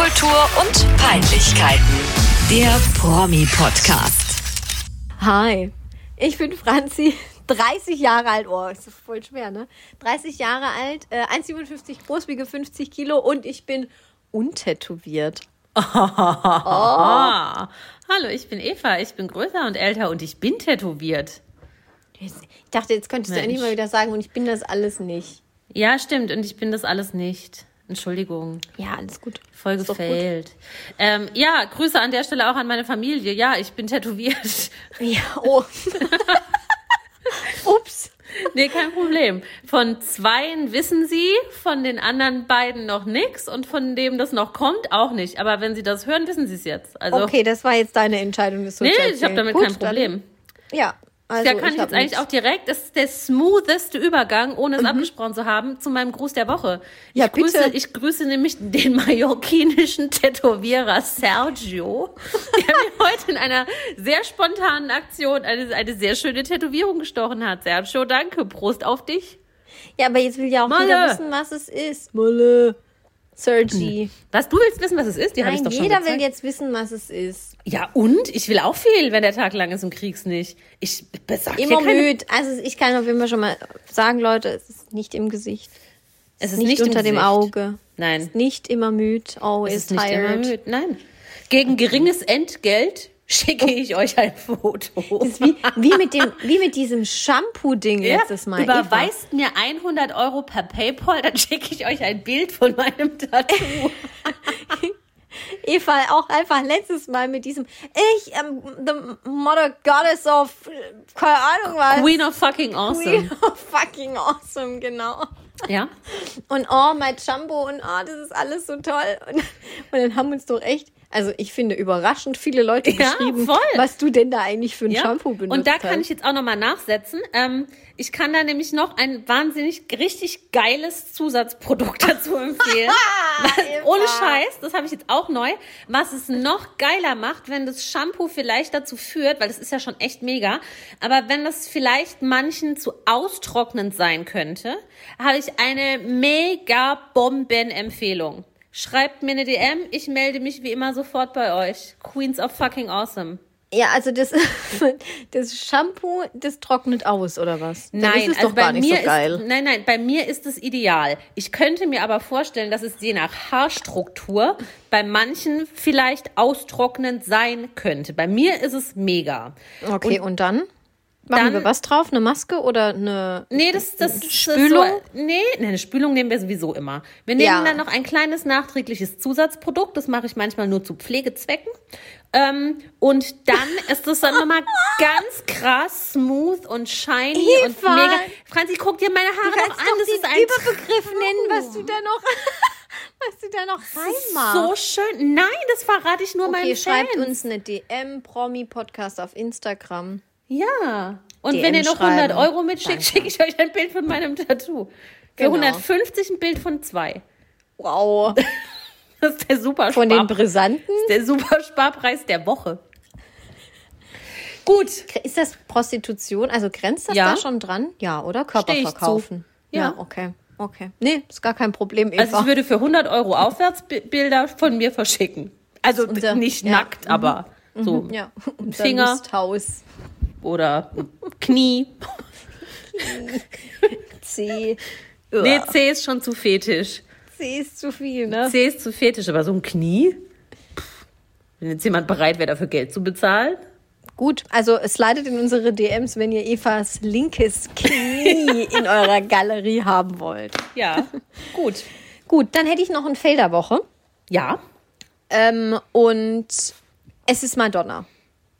Popkultur und Peinlichkeiten. Der Promi-Podcast. Hi, ich bin Franzi, 30 Jahre alt. Oh, ist das voll schwer, ne? 30 Jahre alt, äh, 1,57 groß, wiege 50 Kilo und ich bin untätowiert. Oh. Hallo, ich bin Eva. Ich bin größer und älter und ich bin tätowiert. Ich dachte, jetzt könntest du Mensch. endlich mal wieder sagen, und ich bin das alles nicht. Ja, stimmt. Und ich bin das alles nicht. Entschuldigung. Ja, alles gut. Voll Ist gut. gefailt. Ähm, ja, Grüße an der Stelle auch an meine Familie. Ja, ich bin tätowiert. Ja, oh. Ups. nee, kein Problem. Von zweien wissen sie, von den anderen beiden noch nix und von dem, das noch kommt, auch nicht. Aber wenn sie das hören, wissen sie es jetzt. Also, Okay, das war jetzt deine Entscheidung, das nee, ich habe damit Gut, kein Problem. Dann, ja, also da kann ich, jetzt eigentlich auch direkt, das ist der smootheste Übergang, ohne es abgesprochen zu haben, zu meinem Gruß der Woche. Ich, Mhm. Ja, bitte. grüße, ich grüße nämlich den mallorquinischen Tätowierer Sergio, der mir heute in einer sehr spontanen Aktion eine, eine sehr schöne Tätowierung gestochen hat. Sergio, danke. Prost auf dich. Ja, aber jetzt will ja auch Molle. jeder wissen, was es ist. Molle. Sergi. Was, du willst wissen, was es ist? Die habe ich doch schon jeder gezeigt. will jetzt wissen, was es ist. Ja, und? Ich will auch viel, wenn der Tag lang ist und krieg's nicht. Ich besag Immer müde. Also ich kann auf jeden Fall schon mal sagen, Leute, es ist nicht im Gesicht. Es ist nicht, nicht unter dem. Auge. Nein. Es ist nicht immer müde. Always Es ist nicht tired. immer müde. Nein. Gegen geringes Entgelt schicke ich euch ein Foto. Wie, wie, mit dem, wie mit diesem Shampoo-Ding letztes Mal. Überweist mir 100 Euro per Paypal, dann schicke ich euch ein Bild von meinem Tattoo. Eva, auch einfach letztes Mal mit diesem Ich am the Mother Goddess of keine Ahnung was. Queen of fucking awesome. Queen of fucking awesome, genau. Ja? Und oh, mein Shampoo und oh, das ist alles so toll. Und, und dann haben uns doch echt, also ich finde überraschend viele Leute Ja, geschrieben, voll. was du denn da eigentlich für ein ja. Shampoo benutzt Und da kann hast. ich jetzt auch nochmal nachsetzen. Ähm, ich kann da nämlich noch ein wahnsinnig richtig geiles Zusatzprodukt dazu empfehlen. Was, ohne Scheiß, das habe ich jetzt auch neu. Was es noch geiler macht, wenn das Shampoo vielleicht dazu führt, weil das ist ja schon echt mega, aber wenn das vielleicht manchen zu austrocknend sein könnte, habe ich eine mega Bomben-Empfehlung. Schreibt mir eine DM, ich melde mich wie immer sofort bei euch. Queens of fucking awesome. Ja, also das, das Shampoo, das trocknet aus, oder was? Dann Nein, ist es also doch bei gar nicht mir so geil. ist nein, nein, bei mir ist es ideal. Ich könnte mir aber vorstellen, dass es je nach Haarstruktur bei manchen vielleicht austrocknend sein könnte. Bei mir ist es mega. okay, und, dann? Machen dann- wir was drauf? Eine Maske oder eine Nee, das, das ist Spülung? So, nee, nee, eine Spülung nehmen wir sowieso immer. Wir nehmen Ja. dann noch ein kleines nachträgliches Zusatzprodukt. Das mache ich manchmal nur zu Pflegezwecken. Ähm, und dann ist das dann nochmal ganz krass smooth und shiny und Eva! mega. Franzi, guck dir meine Haare kannst an. Das ist ein Überbegriff Traum. nennen, was du da noch, was du da noch reinmachst. So schön. Nein, das verrate ich nur okay, meinen schreibt Fans. uns eine DM Promi Podcast auf Instagram. Ja. Und DM wenn ihr noch 100 schreiben. Euro mitschickt, schicke ich euch ein Bild von meinem Tattoo. Für Genau. 150 ein Bild von zwei. Wow. Das ist der super Von den. Brisanten? Das ist der super Sparpreis der Woche. Gut. Ist das Prostitution? Also grenzt das Ja. da schon dran? Ja, oder? Körper verkaufen. Ja. Ja, okay. Okay. Nee, ist gar kein Problem, Eva. Also ich würde für 100 Euro Aufwärtsbilder von mir verschicken. Also unser- nicht ja. nackt, aber so ja, unser Finger. Lusthaus. Oder Knie. C. Nee, C ist schon zu fetisch. C ist zu viel, ne? C ist zu fetisch, aber so ein Knie? Pff, Wenn jetzt jemand bereit wäre, dafür Geld zu bezahlen? Gut, also es leitet in unsere DMs, wenn ihr Evas linkes Knie in eurer Galerie haben wollt. Ja, gut. Gut, dann hätte ich noch ein Fail der Woche. Ja, Ähm, und es ist Madonna.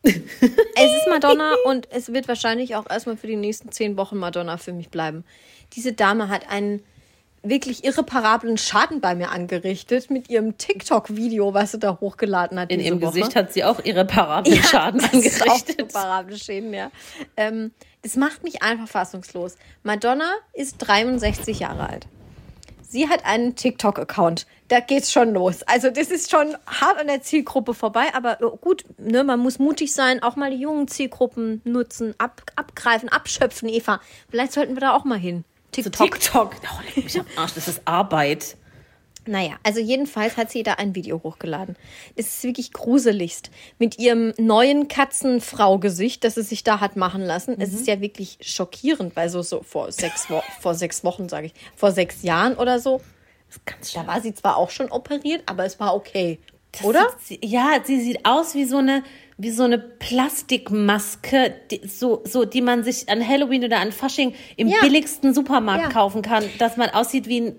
Es ist Madonna und es wird wahrscheinlich auch erstmal für die nächsten zehn Wochen Madonna für mich bleiben. Diese Dame hat einen wirklich irreparablen Schaden bei mir angerichtet mit ihrem TikTok-Video, was sie da hochgeladen hat. in ihrem Woche. Gesicht hat sie auch irreparablen Schaden ist auch angerichtet. irreparable Schäden, ja. Ähm, das macht mich einfach fassungslos. Madonna ist 63 Jahre alt. Sie hat einen TikTok-Account. Da geht's schon los. Also das ist schon hart an der Zielgruppe vorbei, aber äh, gut, ne, man muss mutig sein, auch mal die jungen Zielgruppen nutzen, ab, abgreifen, abschöpfen, Eva. Vielleicht sollten wir da auch mal hin. TikTok. TikTok. Oh, leck mich am Arsch, das ist Arbeit. Naja, also jedenfalls hat sie da ein Video hochgeladen. Es ist wirklich gruseligst. Mit ihrem neuen Katzenfrau-Gesicht, das sie sich da hat machen lassen. Es ist ja wirklich schockierend, weil so, so vor sechs, Wo vor sechs Wochen, sage ich, vor sechs Jahren oder so, Das da war sie zwar auch schon operiert, aber es war okay. Oder? Sieht, sie- ja, sie sieht aus wie so eine, wie so eine Plastikmaske, die, so, so, die man sich an Halloween oder an Fasching im Ja. billigsten Supermarkt Ja. kaufen kann, dass man aussieht wie ein,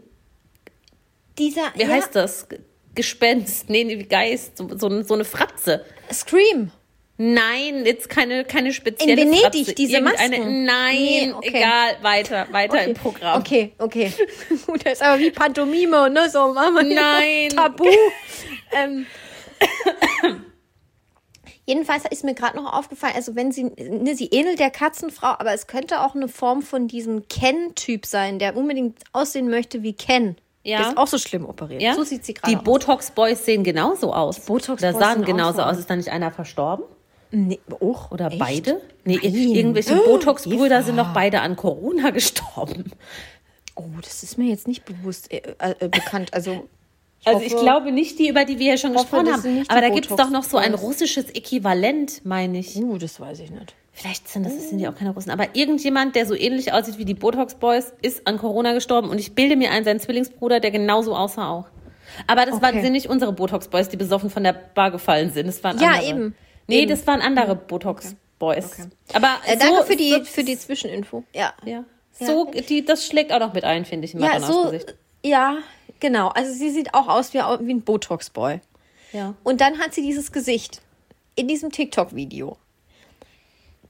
Dieser, wie heißt das? Gespenst, nee, Geist, so, so, so eine Fratze. Scream. Nein, jetzt keine, keine spezielle In Venedig, Fratze. diese Irgendeine- Masken. Nein, Nee, okay. egal, weiter, weiter im Programm. Okay, okay. Gut, das ist aber wie Pantomime, ne? So, Mama. Nein. Tabu. ähm. Jedenfalls ist mir gerade noch aufgefallen, also wenn sie, ne, sie ähnelt der Katzenfrau, aber es könnte auch eine Form von diesem Ken-Typ sein, der unbedingt aussehen möchte wie Ken. Ja. Der ist auch so schlimm operiert. Ja? So sieht sie gerade Die. Botox-Boys sehen genauso aus. Die Botox-Boys Da sahen auch genauso so aus. Ist da nicht einer verstorben? Nee, och, Oder echt? beide? Nee, Nein. irgendwelche Oh, Botox-Brüder sind doch beide an Corona gestorben. Oh, das ist mir jetzt nicht bewusst äh, äh, bekannt. Also, ich Also ich hoffe- glaube nicht die, über die wir hier schon hoffe, gesprochen haben. Aber da gibt es doch noch so ein russisches Äquivalent, meine ich. Uh, das weiß ich nicht. Vielleicht sind das sind ja auch keine Russen. Aber irgendjemand, der so ähnlich aussieht wie die Botox-Boys, ist an Corona gestorben. Und ich bilde mir ein, sein Zwillingsbruder, der genauso aussah auch. Aber das waren Okay. sind nicht unsere Botox-Boys, die besoffen von der Bar gefallen sind. Das waren Ja, andere. eben. Nee, Eben. das waren andere Botox-Boys. Okay. Aber Äh, danke so, für, die, so, für die Zwischeninfo. Ja. Ja. So, die, das schlägt auch noch mit ein, finde ich, in Ja, so, Gesicht. ja, genau. Also sie sieht auch aus wie, wie ein Botox-Boy. Ja. Und dann hat sie dieses Gesicht in diesem TikTok-Video.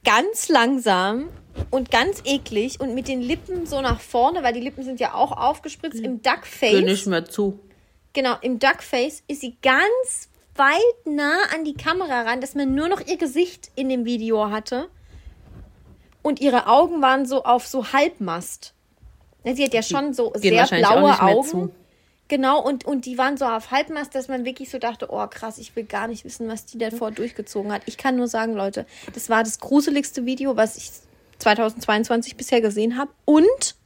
Ganz langsam und ganz eklig und mit den Lippen so nach vorne, weil die Lippen sind ja auch aufgespritzt im Geh Duckface. nicht mehr zu. Genau, im Duckface ist sie ganz weit nah an die Kamera ran, dass man nur noch ihr Gesicht in dem Video hatte. Und ihre Augen waren so auf so Halbmast. Sie hat ja schon so gehen sehr blaue Augen. zu. Genau, und, und die waren so auf Halbmast, dass man wirklich so dachte, oh krass, ich will gar nicht wissen, was die davor durchgezogen hat. Ich kann nur sagen, Leute, das war das gruseligste Video, was ich 2022 bisher gesehen habe. Und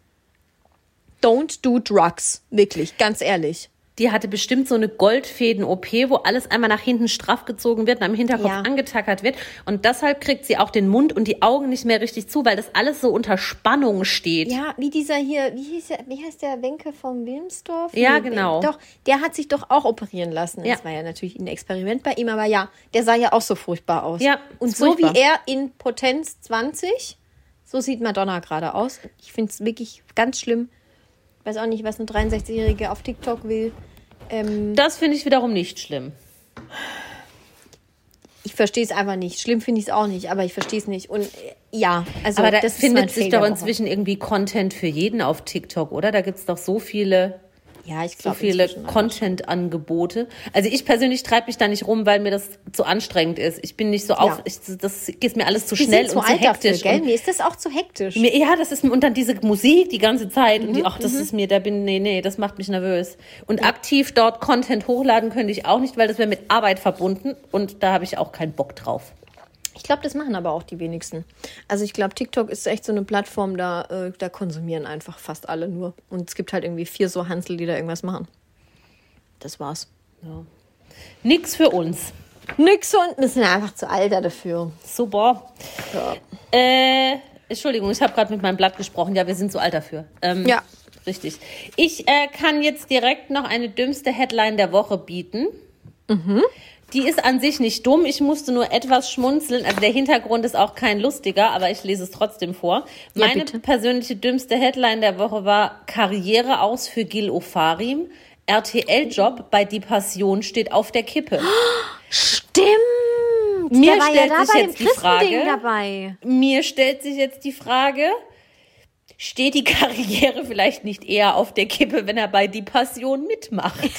don't do drugs. Wirklich, ganz ehrlich. Die hatte bestimmt so eine Goldfäden-OP, wo alles einmal nach hinten straff gezogen wird und am Hinterkopf Ja. angetackert wird. Und deshalb kriegt sie auch den Mund und die Augen nicht mehr richtig zu, weil das alles so unter Spannung steht. Ja, wie dieser hier, wie, hieß der, wie heißt der Wenke vom Wilmsdorf? Ja, Nee, genau. Doch, der hat sich doch auch operieren lassen. Ja. Das war ja natürlich ein Experiment bei ihm, aber ja, der sah ja auch so furchtbar aus. Ja, Und so furchtbar. wie er in Potenz 20, so sieht Madonna gerade aus. Ich finde es wirklich ganz schlimm. Weiß auch nicht, was eine 63-Jährige auf TikTok will. Ähm, Das finde ich wiederum nicht schlimm. ich verstehe es einfach nicht. Schlimm finde ich es auch nicht, aber ich verstehe es nicht. Und äh, ja, also Aber da das findet sich doch inzwischen irgendwie Content für jeden auf TikTok, oder? Da gibt es doch so viele ja, ich so glaube viele Content-Angebote. Also ich persönlich treibe mich da nicht rum, weil mir das zu anstrengend ist. Ich bin nicht so auf, Ja. ich, das ist mir alles zu Wir schnell zu und zu dafür, hektisch. gell? und Mir ist das auch zu hektisch. mir, ja, das ist und dann diese Musik die ganze Zeit und die, Mhm, ach, das ist mir, da bin, nee, nee, das macht mich nervös. Und aktiv dort Content hochladen könnte ich auch nicht, weil das wäre mit Arbeit verbunden und da habe ich auch keinen Bock drauf. Ich glaube, das machen aber auch die wenigsten. Also ich glaube, TikTok ist echt so eine Plattform, da, äh, da konsumieren einfach fast alle nur. Und es gibt halt irgendwie vier so Hansel, die da irgendwas machen. Das war's. Nix für uns. Nix und wir sind einfach zu alter dafür. Super. Ja. Äh, Entschuldigung, ich habe gerade mit meinem Blatt gesprochen. Ja, wir sind zu alt dafür. Ähm, Ja. Richtig. Ich äh, kann jetzt direkt noch eine dümmste Headline der Woche bieten. Mhm. Die ist an sich nicht dumm. Ich musste nur etwas schmunzeln. Also der Hintergrund ist auch kein lustiger, aber ich lese es trotzdem vor. Ja, Meine bitte. persönliche dümmste Headline der Woche war Karriere aus für Gil Ofarim. RTL-Job bei Die Passion steht auf der Kippe. Stimmt! Mir ja stellt da sich jetzt die Frage- dabei. Mir stellt sich jetzt die Frage, steht die Karriere vielleicht nicht eher auf der Kippe, wenn er bei Die Passion mitmacht?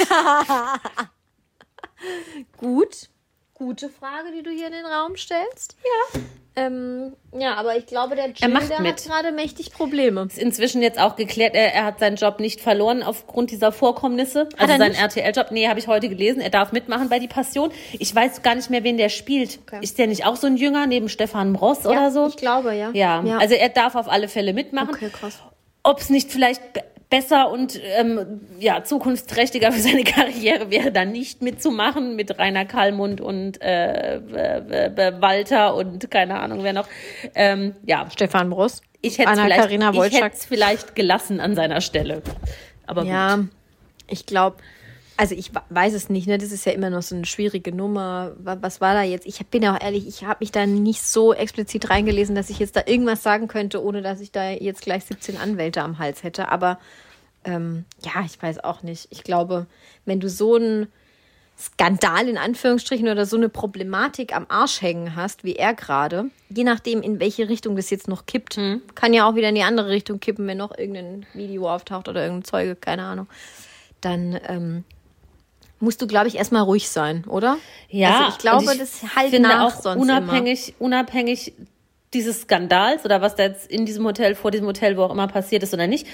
Gut. Gute Frage, die du hier in den Raum stellst. Ja. Ähm, ja, aber ich glaube, der Jill, der mit. hat gerade mächtig Probleme. Ist inzwischen jetzt auch geklärt, er, er hat seinen Job nicht verloren aufgrund dieser Vorkommnisse. Also seinen? RTL-Job. Nee, habe ich heute gelesen. Er darf mitmachen bei Die Passion. Ich weiß gar nicht mehr, wen der spielt. Okay. Ist der nicht auch so ein Jünger neben Stefan Ross oder so? Ich glaube, ja. Ja, ja. also er darf auf alle Fälle mitmachen. okay, krass. Ob es nicht vielleicht besser und ähm, ja, zukunftsträchtiger für seine Karriere wäre, dann nicht mitzumachen mit Rainer Kallmund und äh, Walter und keine Ahnung wer noch. Ähm, ja, Stefan Brust. ich hätte es vielleicht, vielleicht gelassen an seiner Stelle. Aber Ja, gut. ich glaube, also ich weiß es nicht, ne? Das ist ja immer noch so eine schwierige Nummer. Wa- Was war da jetzt? Ich bin ja auch ehrlich, ich habe mich da nicht so explizit reingelesen, dass ich jetzt da irgendwas sagen könnte, ohne dass ich da jetzt gleich 17 Anwälte am Hals hätte. Aber ähm, ja, ich weiß auch nicht. Ich glaube, wenn du so einen Skandal in Anführungsstrichen oder so eine Problematik am Arsch hängen hast, wie er gerade, je nachdem, in welche Richtung das jetzt noch kippt, kann ja auch wieder in die andere Richtung kippen, wenn noch irgendein Video auftaucht oder irgendein Zeuge, keine Ahnung. Dann ähm, musst du, glaube ich, erstmal ruhig sein, oder? Ja, also ich glaube, ich das halt finde nach auch sonst unabhängig, unabhängig dieses Skandals oder was da jetzt in diesem Hotel, vor diesem Hotel, wo auch immer passiert ist oder nicht,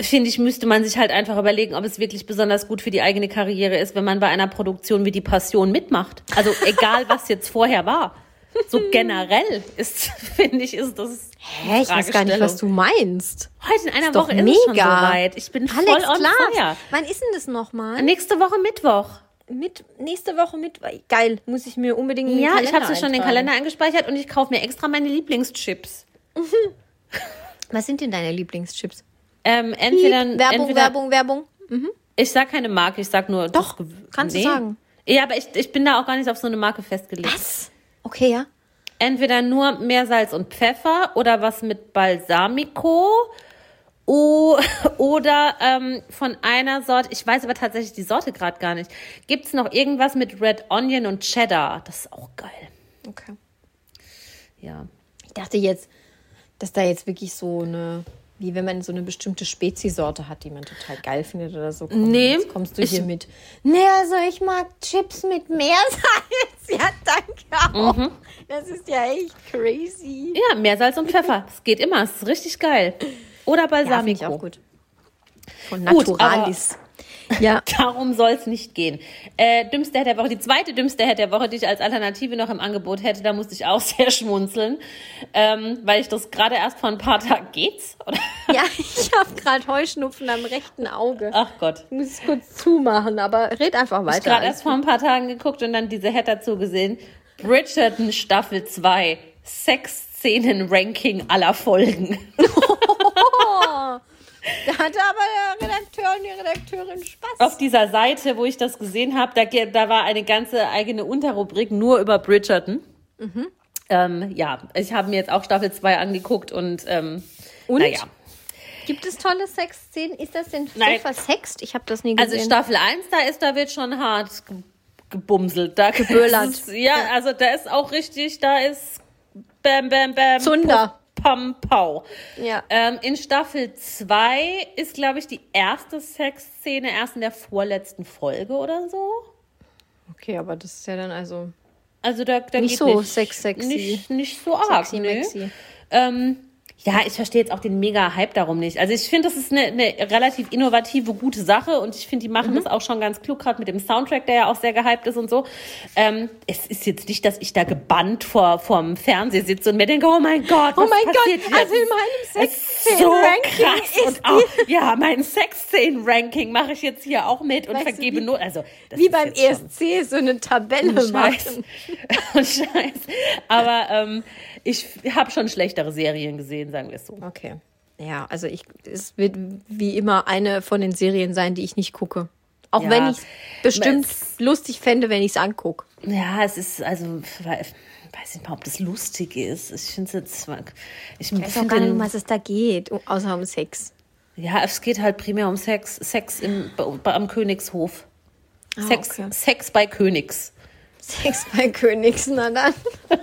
finde ich, müsste man sich halt einfach überlegen, ob es wirklich besonders gut für die eigene Karriere ist, wenn man bei einer Produktion wie die Passion mitmacht. Also egal, was jetzt vorher war. So generell ist, finde ich, ist das. Hä, ich weiß gar nicht, was du meinst. Heute in einer Ist Woche ist es schon soweit. Ich bin Alex, voll on klar. fire. Wann ist denn das nochmal? Nächste Woche Mittwoch. Mit, nächste Woche mit. Geil, muss ich mir unbedingt Ja, Kalender ich habe sie schon in den. Kalender eingespeichert und ich kaufe mir extra meine Lieblingschips. Was sind denn deine Lieblingschips? Ähm, entweder, Piep, Werbung, entweder, Werbung, Werbung. Ich sag keine Marke, ich sag nur. Doch, das kannst du sagen. Ja, aber ich, ich bin da auch gar nicht auf so eine Marke festgelegt. Was? Okay, ja. Entweder nur Meersalz und Pfeffer oder was mit Balsamico o, oder ähm, von einer Sorte, ich weiß aber tatsächlich die Sorte gerade gar nicht. Gibt's noch irgendwas mit Red Onion und Cheddar? Das ist auch geil. Okay. Ja. Ich dachte jetzt, dass da jetzt wirklich so eine, wie wenn man so eine bestimmte Speziesorte hat, die man total geil findet oder so. Komm, Nee, jetzt kommst du hier mit. Nee, also ich mag Chips mit Meersalz. Ja, danke auch. Mhm. Das ist ja echt crazy. Ja, Meersalz und Pfeffer. Das geht immer. Das ist richtig geil. Oder Ja, Balsamico. ich auch gut. Von Gut, Naturalis. Ja. Darum soll es nicht gehen. Äh, dümmste Head der Woche, die zweite dümmste Head der Woche, die ich als Alternative noch im Angebot hätte, da musste ich auch sehr schmunzeln, ähm, weil ich das gerade erst vor ein paar Tagen geht's. Oder? ja, ich habe gerade Heuschnupfen am rechten Auge. Ach Gott. Ich muss es kurz zumachen, aber red einfach Ich weiter. gerade erst vor ein paar Tagen geguckt und dann diese Head dazu gesehen. Bridgerton Staffel 2. Sexszenen-Ranking aller Folgen. Da hatte aber der Redakteur und die Redakteurin Spaß. Auf dieser Seite, wo ich das gesehen habe, da, da war eine ganze eigene Unterrubrik nur über Bridgerton. Ähm, ja, ich habe mir jetzt auch Staffel 2 angeguckt und, ähm, Und? naja. Gibt es tolle Sexszenen? Ist das denn Nein. so versext? Ich habe das nie Also gesehen. Staffel 1, da ist, da wird schon hart ge- gebumselt. Da Geböllert. ist Ja, also da ist auch richtig, da ist Bam, Bam, Bam. Zunder. Pam, Pau. Ja. Ähm, in Staffel 2 ist, glaube ich, die erste Sexszene erst in der vorletzten Folge oder so. okay, aber das ist ja dann also Also da, da Nicht geht so nicht, sex- sexy. Nicht, nicht so arg, sexy, nee. Ähm, ja, ich verstehe jetzt auch den Mega-Hype darum nicht. Also ich finde, das ist eine, eine relativ innovative, gute Sache und ich finde, die machen Mhm. das auch schon ganz klug, gerade mit dem Soundtrack, der ja auch sehr gehypt ist und so. Ähm, es ist jetzt nicht, dass ich da gebannt vor vorm Fernseher sitze und mir denke, oh mein Gott, was Oh mein Gott, passiert hier? also in meinem Sexszenen-Ranking so krass ist und auch, ja, mein Sexszenen-Ranking mache ich jetzt hier auch mit und Weißt du, vergebe nur, also wie beim ESC so eine Tabelle Scheiß. machen. Scheiß. Aber ähm, ich habe schon schlechtere Serien gesehen, sagen wir es so. Okay. Ja, also ich es wird wie immer eine von den Serien sein, die ich nicht gucke. Auch Ja. wenn ich bestimmt Es- lustig fände, wenn ich es angucke. Ja, es ist also, we- weiß nicht mal, ob das lustig ist. Ich finde es jetzt, ich, Ich weiß auch gar nicht, um was es da geht, außer um Sex. ja, es geht halt primär um Sex, Sex im, am Königshof. Sex, okay. Sex bei Königs. Sex bei Königs, na dann.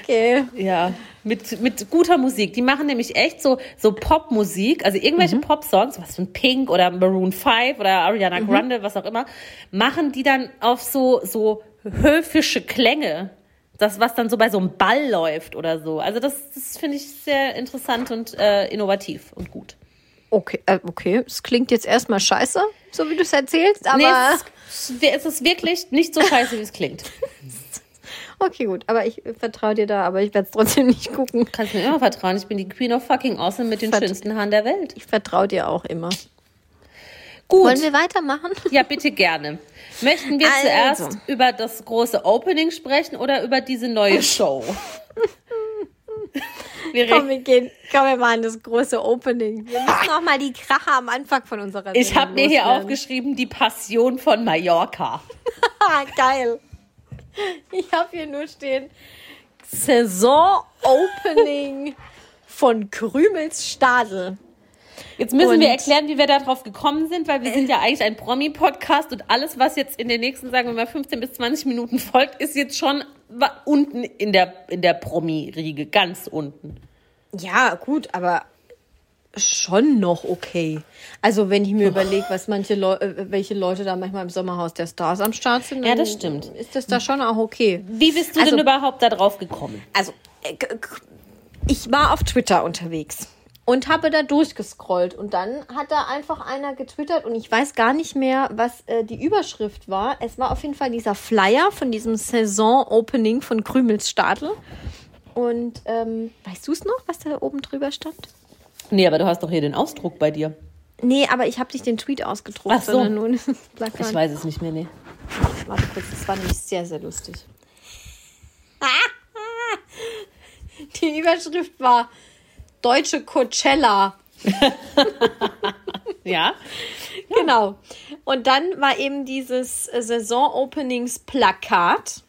okay. Ja, mit, mit guter Musik. Die machen nämlich echt so, so Popmusik, also irgendwelche Pop-Songs, was von Pink oder Maroon 5 oder Ariana Grande, was auch immer, machen die dann auf so, so höfische Klänge. Das, was dann so bei so einem Ball läuft oder so. Also das, das finde ich sehr interessant und äh, innovativ und gut. Okay, äh, okay. Es klingt jetzt erstmal scheiße, so wie du es erzählst, aber nee, es, es ist wirklich nicht so scheiße, wie es klingt. Okay, gut. Aber ich vertraue dir da, aber ich werde es trotzdem nicht gucken. Kannst mir immer vertrauen. Ich bin die Queen of fucking Awesome mit den Vert- schönsten Haaren der Welt. Ich vertraue dir auch immer. Gut. Wollen wir weitermachen? Ja, bitte gerne. Möchten wir Also. zuerst über das große Opening sprechen oder über diese neue Show? wir Komm, reden- wir gehen, komm, wir machen das große Opening. Wir müssen noch mal die Krache am Anfang von unserer ich Sendung habe mir hier aufgeschrieben, die Passion von Mallorca. Geil. Ich habe hier nur stehen Saison-Opening von Krümels Stadel. Jetzt müssen Und- wir erklären, wie wir darauf gekommen sind, weil wir sind ja eigentlich ein Promi-Podcast und alles, was jetzt in den nächsten, sagen wir mal, 15 bis 20 Minuten folgt, ist jetzt schon unten in der, in der Promi-Riege, ganz unten. Ja, gut, aber schon noch okay. Also wenn ich mir überlege, was manche Leu äh, welche Leute da manchmal im Sommerhaus der Stars am Start sind, Ja, das stimmt. Ist das da schon auch okay? Wie bist du Also- denn überhaupt da drauf gekommen? Also äh, ich war auf Twitter unterwegs und habe da durchgescrollt und dann hat da einfach einer getwittert und ich weiß gar nicht mehr, was äh, die Überschrift war. Es war auf jeden Fall dieser Flyer von diesem Saison-Opening von Krümels Stadel. Und ähm, weißt du es noch, was da oben drüber stand? Nee, aber du hast doch hier den Ausdruck bei dir. Nee, aber ich habe nicht den Tweet ausgedruckt, Ach so. Plakat. Ich weiß es nicht mehr, nee. Warte kurz, das war nämlich sehr, sehr lustig. Die Überschrift war Deutsche Coachella. Ja? Genau. Und dann war eben dieses Saison-Openings-Plakat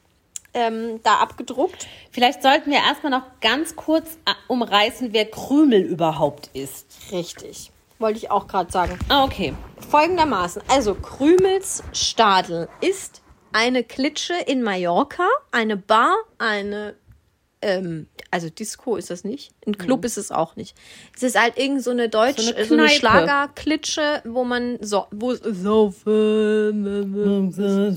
ähm, da abgedruckt. Vielleicht sollten wir erstmal noch ganz kurz äh, umreißen, wer Krümel überhaupt ist. Richtig. Wollte ich auch gerade sagen. Ah, okay. Folgendermaßen. Also, Krümels Stadel ist eine Klitsche in Mallorca, eine Bar, eine, ähm, also Disco ist das nicht. Ein Club ist es auch nicht. Es ist halt irgend so eine Deutsch, So eine so eine. Schlagerklitsche, wo man so, wo es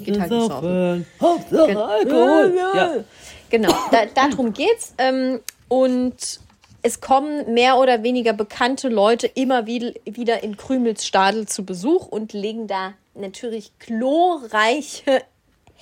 geht halt Saufen. Hauptsache Alkohol. Ja. Genau, da, darum geht's. Ähm, und es kommen mehr oder weniger bekannte Leute immer wieder, wieder in Krümels Stadel zu Besuch und legen da natürlich glorreiche,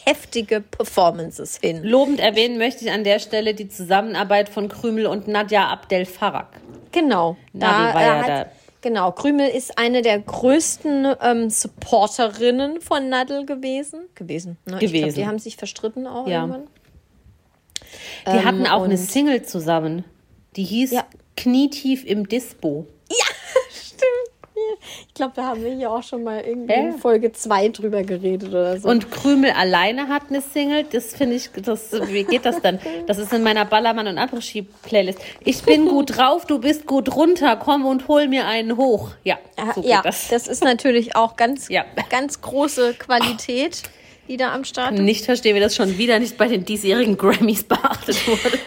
heftige Performances hin. Lobend erwähnen möchte ich an der Stelle die Zusammenarbeit von Krümel und Nadja Abdel Farag. Genau. Nadel war ja hat, da. Genau, Krümel ist eine der größten ähm, Supporterinnen von Nadel gewesen. Gewesen. Ne? Gewesen. die haben sich verstritten auch Ja. irgendwann. Die Ähm, hatten auch eine Single zusammen. Die hieß Ja. Knietief im Dispo. Ich glaube, da haben wir hier auch schon mal irgendwie in Folge 2 drüber geredet oder so. Und Krümel alleine hat eine Single. Das finde ich, das, wie geht das dann? Das ist in meiner Ballermann und Après-Ski-Playlist. Ich bin gut drauf, du bist gut runter. Komm und hol mir einen hoch. Ja, so ja, das. das. ist natürlich auch ganz, Ja. ganz große Qualität, die da am Start ist. Nicht verstehe, wie das schon wieder nicht bei den diesjährigen Grammys beachtet wurde.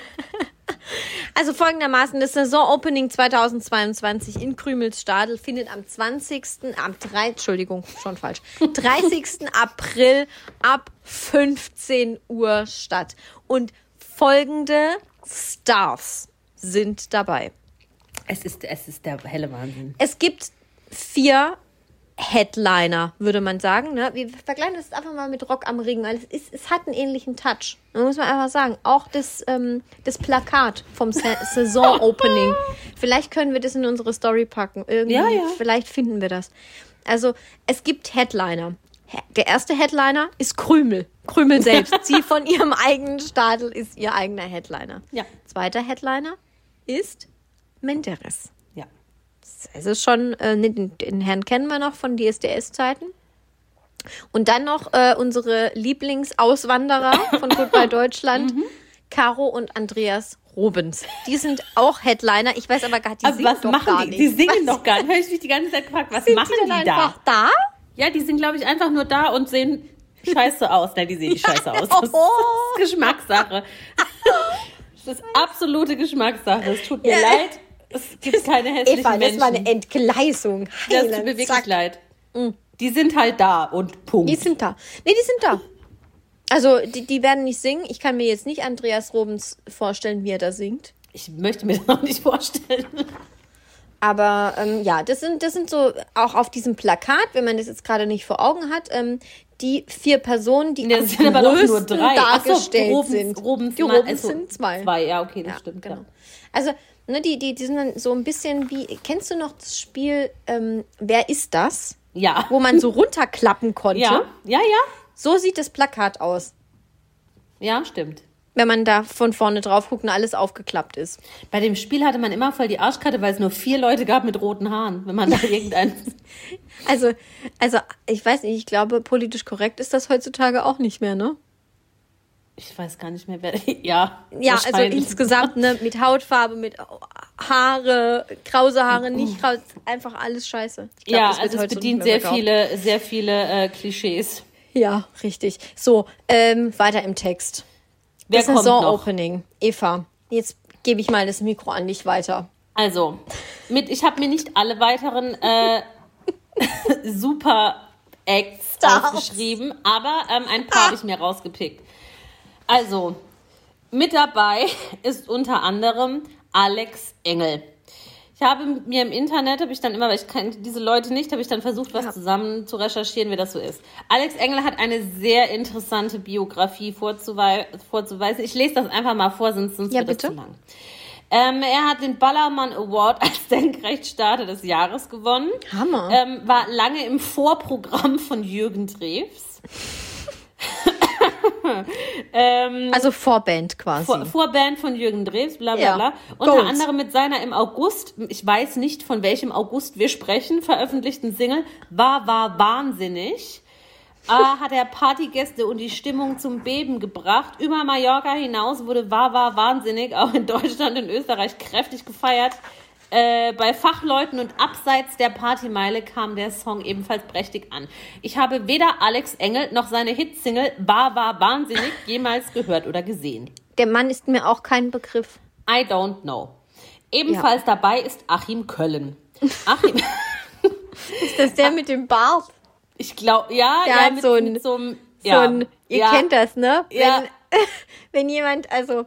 Also folgendermaßen, das Saison-Opening 2022 in Krümels Stadel findet am 20., am 3, Entschuldigung, schon falsch, 30. April ab 15 Uhr statt. Und folgende Stars sind dabei. Es ist, es ist der helle Wahnsinn. Es gibt vier Headliner, würde man sagen. Ne? Wir vergleichen das einfach mal mit Rock am Ring, weil es, ist, es hat einen ähnlichen Touch. Da muss man einfach sagen. Auch das, ähm, das Plakat vom Sa Saison-Opening. Vielleicht können wir das in unsere Story packen. Irgendwie, Ja, ja. Vielleicht finden wir das. Also, es gibt Headliner. He- Der erste Headliner ist Krümel. Krümel selbst. Sie von ihrem eigenen Stadel ist ihr eigener Headliner. Ja. Zweiter Headliner ist Menderes. Es ist schon, äh, den, den Herrn kennen wir noch von DSDS-Zeiten. Und dann noch äh, unsere Lieblingsauswanderer von Goodbye Deutschland, Mhm. Caro und Andreas Robens. Die sind auch Headliner. Ich weiß aber gar die Aber singen was doch machen gar die? nicht. Die singen was doch gar nicht. Habe ich mich die ganze Zeit gefragt, was sind machen die, denn die da? einfach da? Ja, die sind, glaube ich, einfach nur da und sehen scheiße aus. Nein, die sehen nicht scheiße aus. Das Oh. das ist Geschmackssache. Das ist absolute Geschmackssache. Es tut mir Ja. leid. Es gibt keine hässlichen Eva, das Menschen. war eine Entgleisung. das Heiland, tut mir wirklich zack. leid. Die sind halt da und Punkt. Die sind da. Nee, die sind da. Also, die, die werden nicht singen. Ich kann mir jetzt nicht Andreas Robens vorstellen, wie er da singt. ich möchte mir das noch nicht vorstellen. Aber ähm, ja, das sind, das sind so auch auf diesem Plakat, wenn man das jetzt gerade nicht vor Augen hat, ähm, die vier Personen, die am sind aber doch nur drei. So, dargestellt Robens- sind. Robens die Robens also sind zwei. Zwei, ja, okay, das Ja, stimmt. genau. Ja. Also, ne, die, die, die sind dann so ein bisschen wie, kennst du noch das Spiel, ähm, wer ist das? Ja. Wo man so runterklappen konnte. ja, ja, ja. So sieht das Plakat aus, Ja, stimmt. Wenn man da von vorne drauf guckt und alles aufgeklappt ist. Bei dem Spiel hatte man immer voll die Arschkarte, weil es nur vier Leute gab mit roten Haaren. Wenn man da irgendeinen. Also, also, ich weiß nicht, ich glaube, politisch korrekt ist das heutzutage auch nicht mehr, ne? Ich weiß gar nicht mehr, wer. Ja. Ja, also insgesamt, ne, mit Hautfarbe, mit Haare, krause Haare, nicht krause, einfach alles scheiße. Glaub, Ja, also es bedient sehr verkauft. viele, sehr viele äh, Klischees. Ja, richtig. So, ähm, weiter im Text. Wer das kommt noch? Saison-Opening. Eva, jetzt gebe ich mal das Mikro an dich weiter. Also, mit, ich habe mir nicht alle weiteren äh, Super Acts Stars. aufgeschrieben, aber ähm, ein paar habe ich mir rausgepickt. Also, mit dabei ist unter anderem Alex Engel. Ich habe mir im Internet, habe ich dann immer, weil ich kannte diese Leute nicht, habe ich dann versucht, was zusammen zu recherchieren, wie das so ist. Alex Engel hat eine sehr interessante Biografie vorzuvei vorzuweisen. Ich lese das einfach mal vor, sonst, sonst Ja, wird bitte. das zu lang. Ähm, er hat den Ballermann Award als Senkrechtstarter des Jahres gewonnen. Hammer. Ähm, war lange im Vorprogramm von Jürgen Drews. ähm, Also Vorband quasi. vor, Vorband von Jürgen Drews, bla bla Ja. bla. Unter Goals. anderem mit seiner im August, ich weiß nicht von welchem August wir sprechen, veröffentlichten Single War, war wahnsinnig. äh, hat er Partygäste und die Stimmung zum Beben gebracht. Über Mallorca hinaus wurde War, war wahnsinnig auch in Deutschland und Österreich kräftig gefeiert. Äh, bei Fachleuten und abseits der Partymeile kam der Song ebenfalls prächtig an. Ich habe weder Alex Engel noch seine Hitsingle War, war wahnsinnig jemals gehört oder gesehen. Der Mann ist mir auch kein Begriff. I don't know. Ebenfalls dabei ist Achim Köllen. Achim, Ist das der mit dem Bart? ich glaube, ja, Der ja, hat mit, so ein- mit so einem, So ja, ein, ihr ja, kennt das, ne? Ja. Wenn, wenn jemand, also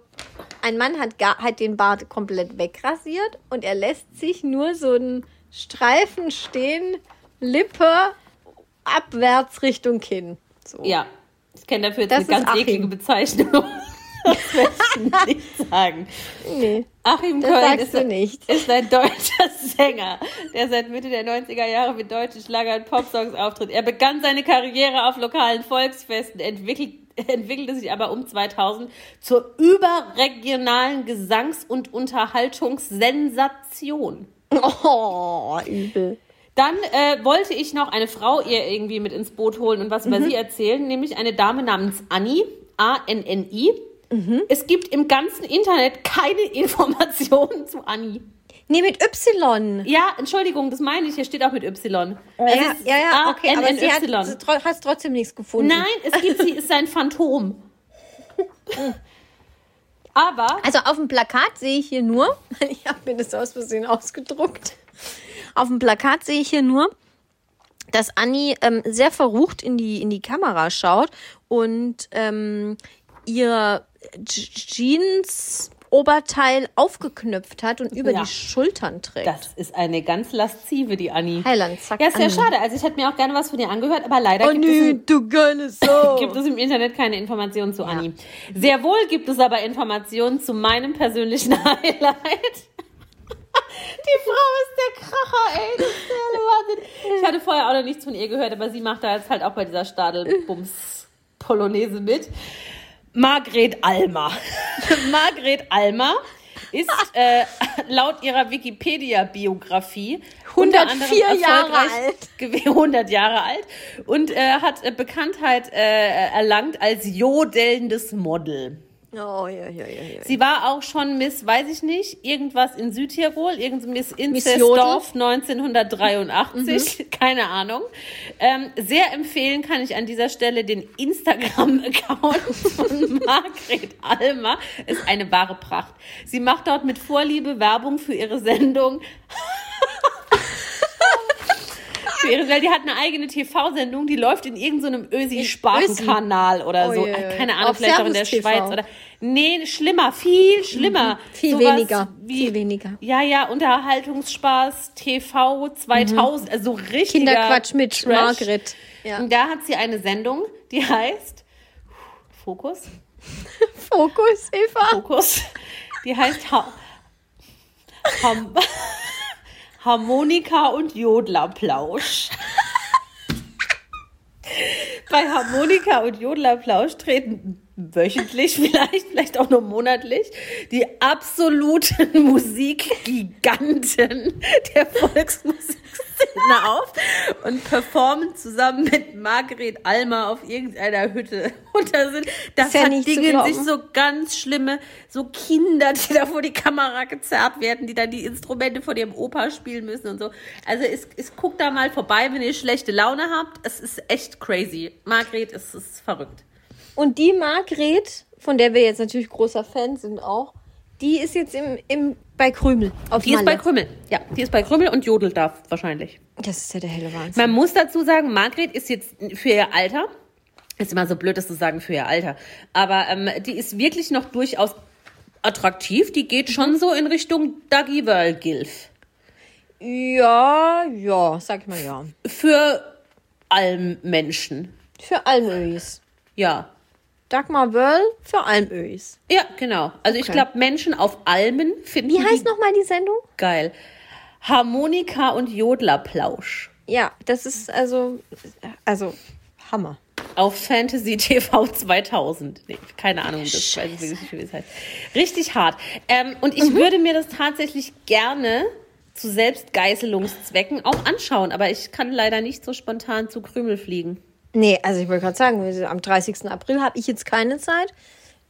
ein Mann hat, gar, hat den Bart komplett wegrasiert und er lässt sich nur so einen Streifen stehen, Lippe abwärts Richtung Kinn. So. Ja, ich kenne dafür jetzt Das eine ganz Achim. eklige Bezeichnung. das werde ich nicht sagen. Nee, Achim Köln ist, ist ein deutscher Sänger, der seit Mitte der 90er Jahre mit deutschen Schlager- und Popsongs auftritt. Er begann seine Karriere auf lokalen Volksfesten, entwickelt, entwickelte sich aber um 2000 zur überregionalen Gesangs- und Unterhaltungssensation. Oh, übel. Dann äh, wollte ich noch eine Frau ihr irgendwie mit ins Boot holen und was über Mhm. sie erzählen, nämlich eine Dame namens Anni, A-N-N-I. Mhm. Es gibt im ganzen Internet keine Informationen zu Anni. Nee, mit Y. Ja, Entschuldigung, das meine ich, hier steht auch mit Y. Ja, ja, ist ja, ja, okay, aber sie hat, A-N-N-Y. sie hat trotzdem nichts gefunden. Nein, es gibt sie, ist ein Phantom. Aber Also auf dem Plakat sehe ich hier nur, ich habe mir das aus Versehen ausgedruckt. Auf dem Plakat sehe ich hier nur, dass Anni ähm, sehr verrucht in die, in die Kamera schaut und ähm, ihr Je- Jeans-Oberteil aufgeknöpft hat und über Ja. die Schultern trägt. das ist eine ganz laszive, die Anni. Heiland, zack, Ja, ist ja schade. Also ich hätte mir auch gerne was von ihr angehört, aber leider gibt es Anni, im- du geile Sau. gibt es im Internet keine Informationen zu Anni. Sehr wohl gibt es aber Informationen zu meinem persönlichen Highlight. Die Frau ist der Kracher, ey. Das ist der Wahnsinn. Ich hatte vorher auch noch nichts von ihr gehört, aber sie macht da jetzt halt auch bei dieser Stadelbums-Polonaise mit. Margret Almer. Margret Almer ist äh, laut ihrer Wikipedia-Biografie unter anderem 104 Jahre alt. gew- 100 Jahre alt und äh, hat äh, Bekanntheit äh, erlangt als jodelndes Model. Oh, ja, ja, ja, ja. Sie war auch schon Miss, weiß ich nicht, irgendwas in Südtirol, irgend Miss? Inzestdorf 1983, keine Ahnung. Ähm, sehr empfehlen kann ich an dieser Stelle den Instagram-Account von Margret Almer. Ist eine wahre Pracht. Sie macht dort mit Vorliebe Werbung für ihre Sendung Für ihre, weil die hat eine eigene TV-Sendung, die läuft in irgendeinem so Ösi-Spartenkanal oder Oh so. je, je. Keine Ahnung, Auf vielleicht auch in der Servus TV. Schweiz oder. Nee, schlimmer, viel schlimmer. Viel Sowas weniger, Wie, viel weniger. Ja, ja, Unterhaltungsspaß, TV 2000, also so richtiger Kinderquatsch mit Trash. Margret. Ja. Und da hat sie eine Sendung, die heißt Fokus. Fokus, Eva. Fokus. Die heißt Ham Harmonika und Jodlerplausch. Bei Harmonika und Jodlerplausch treten wöchentlich vielleicht, vielleicht auch nur monatlich, die absoluten Musikgiganten der Volksmusikszene auf und performen zusammen mit Margret Almer auf irgendeiner Hütte. Und da sind, da ja verdingen sich so ganz schlimme, so Kinder, die da vor die Kamera gezerrt werden, die dann die Instrumente vor ihrem Opa spielen müssen und so. Also es, es guckt da mal vorbei, wenn ihr schlechte Laune habt. Es ist echt crazy. Margret, es ist verrückt. Und die Margret, von der wir jetzt natürlich großer Fan sind auch, die ist jetzt im, im, bei Krümel. Auf Die ist bei Malle. Krümmel. Ja, die ist bei Krümmel und jodelt da wahrscheinlich. Das ist ja der helle Wahnsinn. Man muss dazu sagen, Margret ist jetzt für ihr Alter, ist immer so blöd, das zu sagen für ihr Alter, aber ähm, die ist wirklich noch durchaus attraktiv. Die geht schon so in Richtung Dougie Whirl Gilf. Ja, ja, sag ich mal ja. Für Almmenschen. Für Almöis. Ja. Dagmar Wörl für Almöis. Ja, genau. Also ich Okay. glaube, Menschen auf Almen finden Wie heißt die nochmal die Sendung? geil. Harmonika und Jodlerplausch. Ja, das ist also, also Hammer. Auf Fantasy TV 2000. Nee, keine Ahnung, das weiß ich nicht, wie das heißt. Richtig hart. Ähm, und Mhm. ich würde mir das tatsächlich gerne zu Selbstgeißelungszwecken auch anschauen, aber ich kann leider nicht so spontan zu Krümel fliegen. Nee, also ich wollte gerade sagen, am 30. April habe ich jetzt keine Zeit.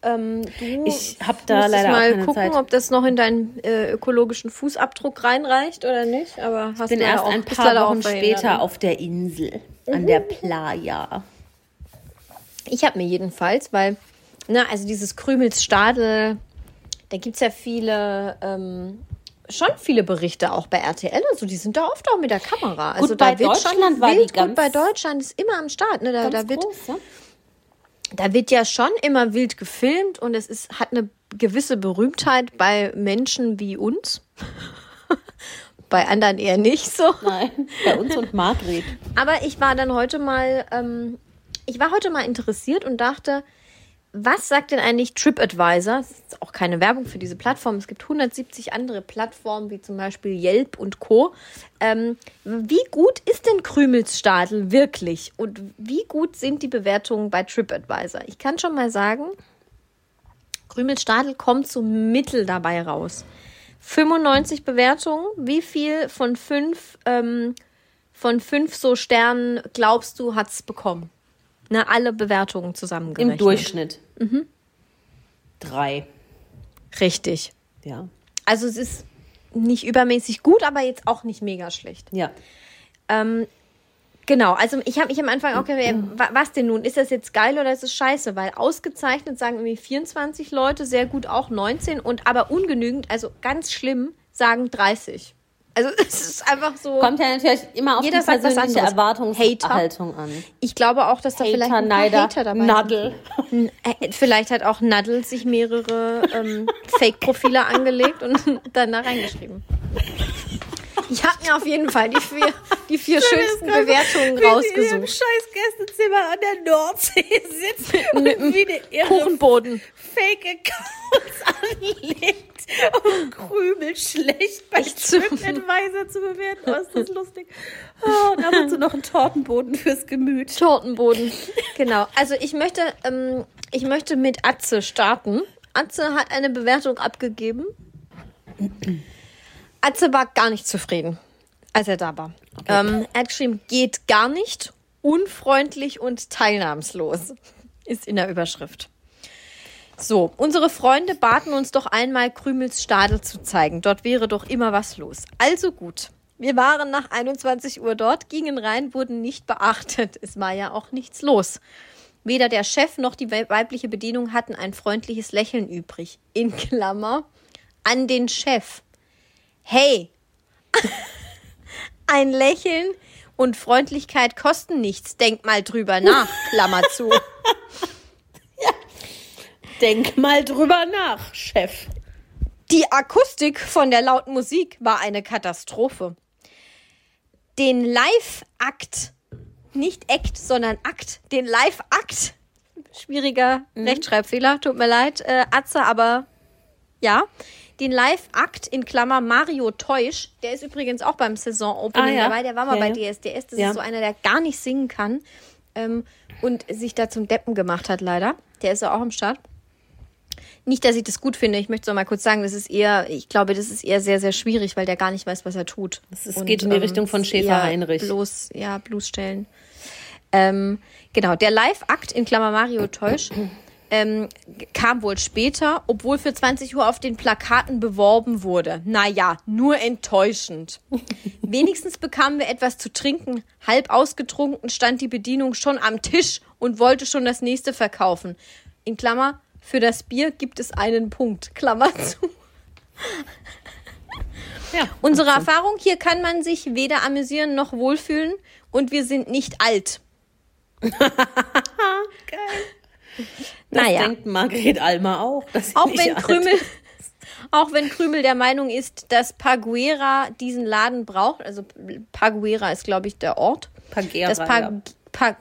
Ähm, du Ich hab da leider mal gucken, Zeit. ob das noch in deinen äh, ökologischen Fußabdruck reinreicht oder nicht. Aber hast bin leider erst auch, ein paar Wochen später ne? auf der Insel, an der Playa. Ich habe mir jedenfalls, weil, na, also dieses Krümelsstadel, da gibt es ja viele, ähm, schon viele Berichte auch bei RTL. Also die sind da oft auch mit der Kamera. Also Gut, da bei wird schon Deutschland war die wild, ganz- gut bei Deutschland ist immer am Start. Ne? Da, da, wird, groß, ja? da wird ja schon immer wild gefilmt und es ist, hat eine gewisse Berühmtheit bei Menschen wie uns. bei anderen eher nicht so. Nein, bei uns und Margret. Aber ich war dann heute mal, ähm, ich war heute mal interessiert und dachte, was sagt denn eigentlich TripAdvisor? Das ist auch keine Werbung für diese Plattform. Es gibt 170 andere Plattformen, wie zum Beispiel Yelp und Co. Ähm, wie gut ist denn Krümelsstadel wirklich? Und wie gut sind die Bewertungen bei TripAdvisor? Ich kann schon mal sagen, Krümelstadel kommt so mittel dabei raus. 95 Bewertungen. Wie viel von fünf, ähm, von fünf so Sternen glaubst du, hat es bekommen? Ne, alle Bewertungen zusammengerechnet. Im Durchschnitt. Mhm. Drei. Richtig. Ja. Also es ist nicht übermäßig gut, aber jetzt auch nicht mega schlecht. Ja. Ähm, genau, also ich habe mich am Anfang auch gedacht, wa- was denn nun? Ist das jetzt geil oder ist es scheiße? Weil ausgezeichnet sagen irgendwie 24 Leute, sehr gut auch 19 und aber ungenügend, also ganz schlimm, sagen 30. Also es ist einfach so. Kommt ja natürlich immer auf Jeder die persönliche. Erwartungshaltung an. Ich glaube auch, dass da vielleicht Hater, ein paar Neider, Hater dabei Nadel. sind. Äh, Vielleicht hat auch Nadel sich mehrere ähm, Fake-Profile angelegt und dann da reingeschrieben. Ich habe mir auf jeden Fall die vier, die vier schönsten Bewertungen Wie rausgesucht. scheiß Gästezimmer an der Nordsee sitzt und wie eine irre Kuchenboden. Fake-Accounts anlegt, um Krümel schlecht bei. TripAdvisor zu bewerten. Oh, ist das lustig. Oh, und ab und zu noch einen Tortenboden fürs Gemüt. Tortenboden. Genau. Also ich möchte, ähm, ich möchte mit Atze starten. Atze hat eine Bewertung abgegeben. Atze war gar nicht zufrieden, als er da war. Ähm, er hat geschrieben, geht gar nicht, unfreundlich und teilnahmslos. Ist in der Überschrift. So, unsere Freunde baten uns doch einmal Krümels Stadel zu zeigen. Dort wäre doch immer was los. Also gut. Wir waren nach 21 Uhr dort, gingen rein, wurden nicht beachtet. Es war ja auch nichts los. Weder der Chef noch die wei- weibliche Bedienung hatten ein freundliches Lächeln übrig. In Klammer an den Chef. Hey, ein Lächeln und Freundlichkeit kosten nichts. Denk mal drüber nach, Klammer zu. Denk mal drüber nach, Chef. Die Akustik von der lauten Musik war eine Katastrophe. Den Live-Akt, nicht Act, sondern Akt, den Live-Akt, schwieriger Rechtschreibfehler, tut mir leid, äh, Atze, aber ja, den Live-Akt in Klammer Mario Teusch, der ist übrigens auch beim Saison-Opening Ah, ja. dabei, der war mal Ja, bei ja. DSDS, das ist so einer, der gar nicht singen kann ähm, und sich da zum Deppen gemacht hat, leider. Der ist ja auch am Start. Nicht, dass ich das gut finde. Ich möchte es noch mal kurz sagen, das ist eher, ich glaube, das ist eher sehr, sehr schwierig, weil der gar nicht weiß, was er tut. Ist- geht in die Richtung von es Schäfer Heinrich. Bloß, ja, Bluesstellen. Ähm, genau, der Live-Akt in Klammer Mario Teusch ähm, kam wohl später, obwohl für 20 Uhr auf den Plakaten beworben wurde. Naja, nur enttäuschend. Wenigstens bekamen wir etwas zu trinken. Halb ausgetrunken stand die Bedienung schon am Tisch und wollte schon das nächste verkaufen. In Klammer, für das Bier gibt es einen Punkt. Klammer zu. Ja. Unsere Erfahrung, hier kann man sich weder amüsieren noch wohlfühlen und wir sind nicht alt. Das Naja. denkt Margret Almer auch. dass sie Auch wenn Krümel, auch wenn Krümel der Meinung ist, dass Paguera diesen Laden braucht, also Paguera ist, glaube ich, der Ort. Pagera, das pa ja. Pa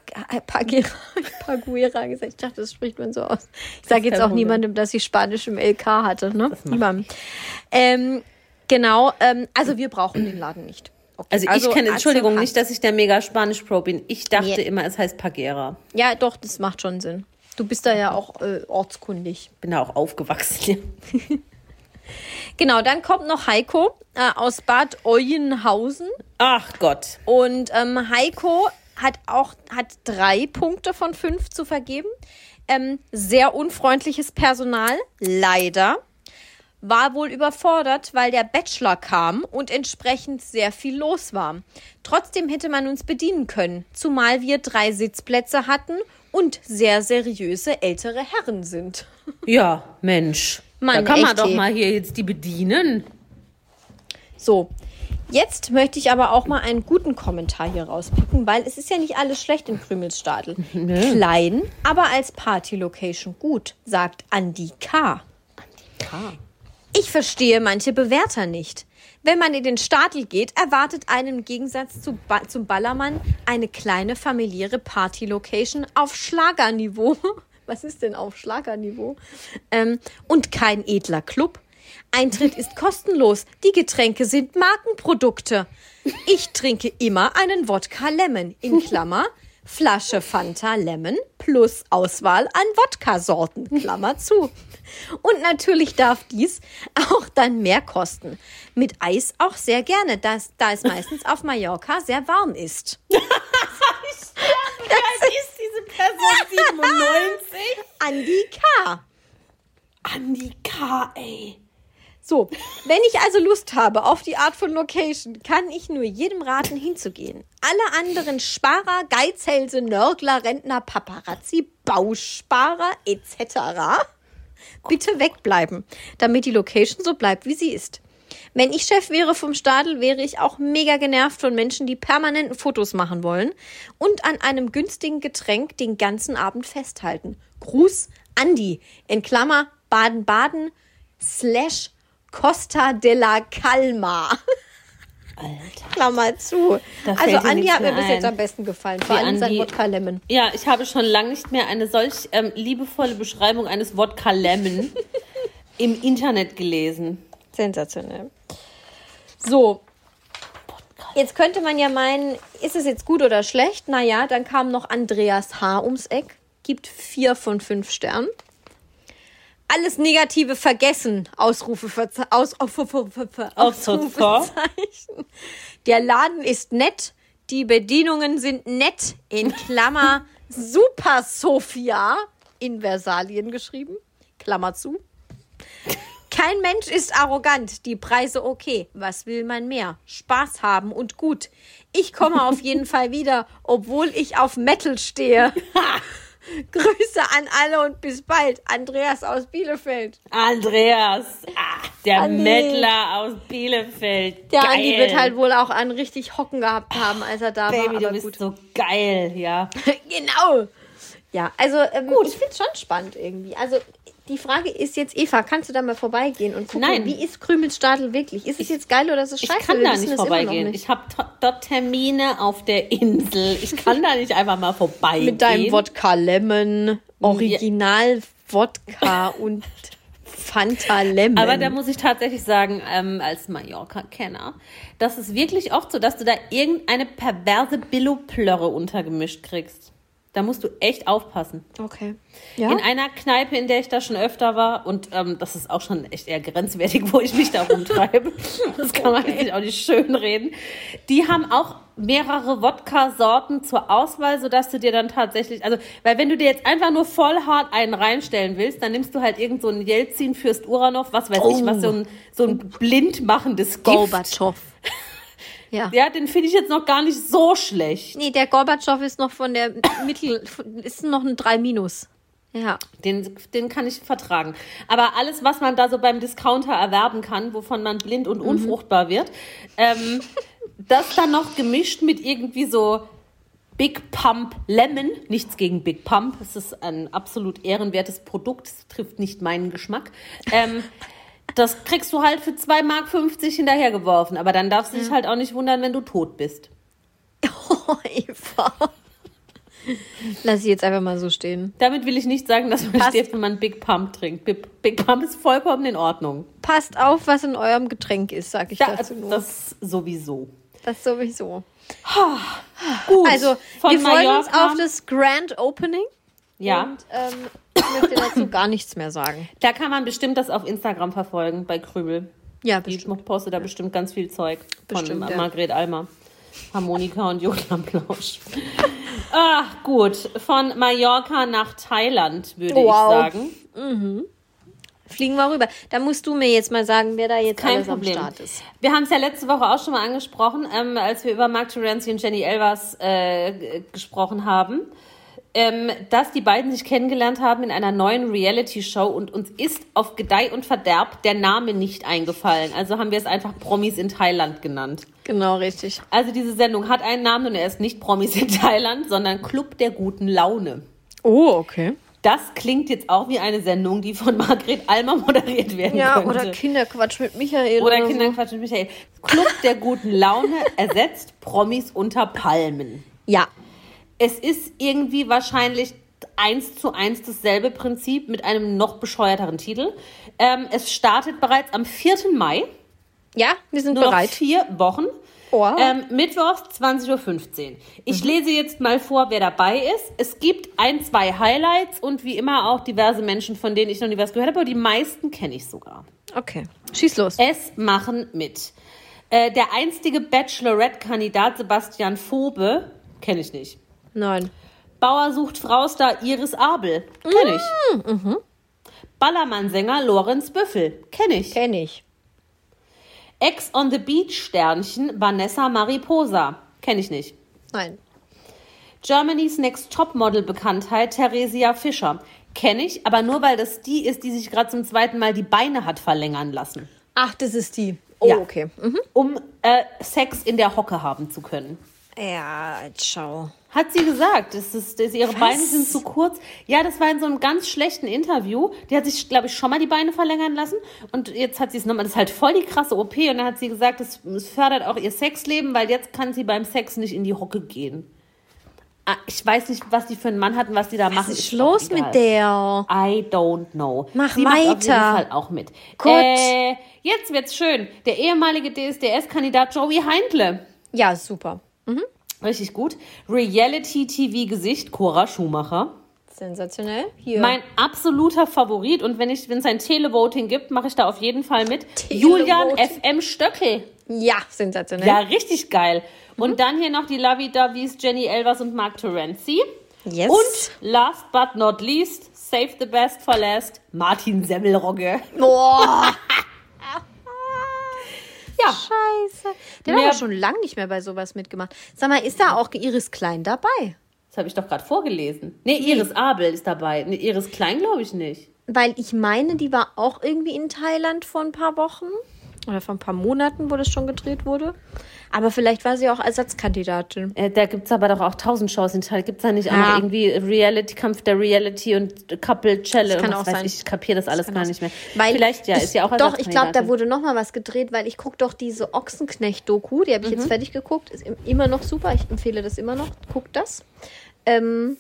Paguera, Paguera gesagt. Ich dachte, das spricht man so aus. Ich sage jetzt auch Problem. niemandem, dass ich Spanisch im LK hatte, ne? Niemandem. Ähm, genau, ähm, also wir brauchen den Laden nicht. Okay, Also ich kenne, Entschuldigung, nicht, dass ich der mega Spanisch-Pro bin. Ich dachte Nee. immer, es heißt Pagera. Ja, doch, das macht schon Sinn. Du bist da ja auch äh, ortskundig. Bin da auch aufgewachsen. Genau, dann kommt noch Heiko äh, aus Bad Oeynhausen. Ach Gott. Und ähm, Heiko hat auch hat drei Punkte von fünf zu vergeben. Ähm, sehr unfreundliches Personal, leider. War wohl überfordert, weil der Bachelor kam und entsprechend sehr viel los war. Trotzdem hätte man uns bedienen können, zumal wir drei Sitzplätze hatten und sehr seriöse ältere Herren sind. Ja, Mensch. Mann, da kann man doch mal hier jetzt die bedienen. So, jetzt möchte ich aber auch mal einen guten Kommentar hier rauspicken, weil es ist ja nicht alles schlecht in Krümelsstadel. Klein, aber als Party-Location gut, sagt Andi K. Ich verstehe manche Bewerter nicht. Wenn man in den Stadel geht, erwartet einen im Gegensatz zu ba zum Ballermann eine kleine familiäre Party-Location auf Schlagerniveau. Was ist denn auf Schlagerniveau? Ähm, und kein edler Club. Eintritt ist kostenlos. Die Getränke sind Markenprodukte. Ich trinke immer einen Wodka Lemon in Klammer. Flasche Fanta Lemon plus Auswahl an Wodka-Sorten, Klammer zu. Und natürlich darf dies auch dann mehr kosten. Mit Eis auch sehr gerne, das, da es meistens auf Mallorca sehr warm ist. Wer ist diese Person 97? Andi K. Andi K., ey. So, wenn ich also Lust habe auf die Art von Location, kann ich nur jedem raten, hinzugehen. Alle anderen Sparer, Geizhälse, Nörgler, Rentner, Paparazzi, Bausparer etc. bitte wegbleiben, damit die Location so bleibt, wie sie ist. Wenn ich Chef wäre vom Stadel, wäre ich auch mega genervt von Menschen, die permanenten Fotos machen wollen und an einem günstigen Getränk den ganzen Abend festhalten. Gruß, Andi, in Klammer Baden-Baden slash Costa della Calma. Alter. Klammer zu. Da Also Andi hat mir bis jetzt am besten gefallen. Vor Wie allem sein Wodka Lemon. Ja, ich habe schon lange nicht mehr eine solch ähm, liebevolle Beschreibung eines Wodka Lemon im Internet gelesen. Sensationell. So. Jetzt könnte man ja meinen, ist es jetzt gut oder schlecht? Naja, dann kam noch Andreas H. ums Eck. Gibt vier von fünf Sternen. Alles Negative vergessen. Ausrufe, aus, auf, auf, Ausrufezeichen. Der Laden ist nett. Die Bedienungen sind nett. In Klammer Super Sophia. In Versalien geschrieben. Klammer zu. Kein Mensch ist arrogant, die Preise okay. Was will man mehr? Spaß haben und gut. Ich komme auf jeden Fall wieder, obwohl ich auf Metal stehe. Grüße an alle und bis bald. Andreas aus Bielefeld. Andreas, ah, der Andi. Mettler aus Bielefeld. Der geil. Andi wird halt wohl auch einen richtig Hocken gehabt haben, als er da Baby, war. du Aber bist gut. so geil, ja. genau. Ja, also ähm, ich finde es schon spannend irgendwie. Also die Frage ist jetzt, Eva, kannst du da mal vorbeigehen und gucken, Nein. wie ist Krümelstadel wirklich? Ist es jetzt geil oder ist es Ich scheiße? kann Wir da nicht vorbeigehen. nicht. Ich habe dort Termine auf der Insel. Ich kann da nicht einfach mal vorbeigehen. Mit deinem Wodka Lemon, Original Wodka und Fanta Lemon. Aber da muss ich tatsächlich sagen, ähm, als Mallorca-Kenner, das ist wirklich oft so, dass du da irgendeine perverse Billo-Plörre untergemischt kriegst. Da musst du echt aufpassen. okay. Ja. In einer Kneipe, in der ich da schon öfter war, und ähm, das ist auch schon echt eher grenzwertig, wo ich mich da rumtreibe. Das kann man sich auch nicht schön reden. Die haben auch mehrere Wodka-Sorten zur Auswahl, sodass du dir dann tatsächlich, also, weil wenn du dir jetzt einfach nur voll hart einen reinstellen willst, dann nimmst du halt irgend so einen Jelzin Fürst Uranov, was weiß ich, was so ein, so ein blind machendes Gift. Gorbatschow. Ja. Ja, den finde ich jetzt noch gar nicht so schlecht. Nee, der Gorbatschow ist noch von der Mittel, ist noch ein 3 Minus. Ja. Den, den kann ich vertragen. Aber alles, was man da so beim Discounter erwerben kann, wovon man blind und unfruchtbar wird, ähm, das dann noch gemischt mit irgendwie so Big Pump Lemon. Nichts gegen Big Pump. Es ist ein absolut ehrenwertes Produkt. Es trifft nicht meinen Geschmack. Ähm, das kriegst du halt für 2,50 Mark hinterhergeworfen. Aber dann darfst du dich halt auch nicht wundern, wenn du tot bist. Oh, Eva. Lass ich jetzt einfach mal so stehen. Damit will ich nicht sagen, dass man Passt. stirbt, wenn man Big Pump trinkt. Big, Big Pump ist vollkommen in Ordnung. Passt auf, was in eurem Getränk ist, sag ich Da, dazu nur. das sowieso. das sowieso. Gut. Also, von wir freuen uns Mallorca- auf das Grand Opening. Ja, Und ähm, ich möchte dazu gar nichts mehr sagen. da kann man bestimmt das auf Instagram verfolgen bei Krübel. Ja, Die bestimmt. postet da bestimmt ganz viel Zeug von Bestimmt, ja. Margret Almer. Harmonika und Julian Plausch. Ach, gut. Von Mallorca nach Thailand, würde Wow. ich sagen. Fliegen wir rüber. Da musst du mir jetzt mal sagen, wer da jetzt Kein alles Problem. am Start ist. Wir haben es ja letzte Woche auch schon mal angesprochen, ähm, als wir über Mark Terenzi und Jenny Elvers äh, gesprochen haben, ähm, dass die beiden sich kennengelernt haben in einer neuen Reality-Show und uns ist auf Gedeih und Verderb der Name nicht eingefallen. Also haben wir es einfach Promis in Thailand genannt. Genau, richtig. Also diese Sendung hat einen Namen und er ist nicht Promis in Thailand, sondern Club der guten Laune. Oh, okay. Das klingt jetzt auch wie eine Sendung, die von Margret Almer moderiert werden Ja, könnte. oder Kinderquatsch mit Michael. Oder so. Kinderquatsch mit Michael. Club der guten Laune ersetzt Promis unter Palmen. Ja. Es ist irgendwie wahrscheinlich eins zu eins dasselbe Prinzip mit einem noch bescheuerteren Titel. Ähm, es startet bereits am 4. Mai, Ja, wir sind nur bereit. vier Wochen. Oh. Ähm, Mittwochs 20.15 Uhr. Ich lese jetzt mal vor, wer dabei ist. Es gibt ein, zwei Highlights und wie immer auch diverse Menschen, von denen ich noch nie was gehört habe, aber die meisten kenne ich sogar. Okay. Schieß los. Es machen mit. Äh, der einstige Bachelorette-Kandidat Sebastian Phobe, kenne ich nicht. Nein. Bauer sucht Fraustar Iris Abel, kenne ich. Ballermann-Sänger Lorenz Büffel, kenne ich. Kenn ich. Ex on the Beach Sternchen Vanessa Mariposa, kenne ich nicht. Nein. Germany's Next Topmodel Bekanntheit Theresia Fischer, kenne ich, aber nur weil das die ist, die sich gerade zum zweiten Mal die Beine hat verlängern lassen, Ach, das ist die. Oh, Ja. okay. Mhm. um äh, Sex in der Hocke haben zu können. Ja, schau. Hat sie gesagt, das ist, das, ihre Beine sind zu kurz. Ja, das war in so einem ganz schlechten Interview. Die hat sich, glaube ich, schon mal die Beine verlängern lassen. Und jetzt hat sie es nochmal, das ist halt voll die krasse OP. Und dann hat sie gesagt, es, es fördert auch ihr Sexleben, weil jetzt kann sie beim Sex nicht in die Hocke gehen. Ah, Ich weiß nicht, was die für einen Mann hat und was die da machen. Was ist doch los mit der? I don't know. Mach Sie macht auf jeden weiter. Fall auch mit. Gut. Äh, jetzt wird's schön. Der ehemalige DSDS-Kandidat Joey Heindle. Ja, super. Richtig gut. Reality-TV-Gesicht Cora Schumacher. Sensationell. Hier. Mein absoluter Favorit und wenn ich, wenn es ein Televoting gibt, mache ich da auf jeden Fall mit. Julian FM Stöckel. ja, sensationell. Ja, richtig geil. Mhm. Und dann hier noch die Lovey-Doveys Jenny Elvers und Mark Terenzi. Yes. Und last but not least, save the best for last, Martin Semmelrogge. Boah. Ja, Scheiße. Der hat Mehr- aber schon lange nicht mehr bei sowas mitgemacht. Sag mal, ist da auch Iris Klein dabei? Das habe ich doch gerade vorgelesen. Nee, Iris Abel ist dabei. Nee, Iris Klein glaube ich nicht. Weil ich meine, die war auch irgendwie in Thailand vor ein paar Wochen oder vor ein paar Monaten, wo das schon gedreht wurde. Aber vielleicht war sie auch Ersatzkandidatin. Äh, da gibt es aber doch auch tausend Shows in Thailand. Gibt es da nicht auch Ja. noch irgendwie Reality, Kampf der Reality und Couple Challenge? Das kann auch sein. Ich, ich kapiere das alles kann gar nicht mehr. Weil Vielleicht, ja, ist ja auch Doch, ich glaube, da wurde noch mal was gedreht, weil ich gucke doch diese Ochsenknecht-Doku, die habe ich Mhm. jetzt fertig geguckt, ist im- immer noch super, ich empfehle das immer noch, guckt das. Ähm,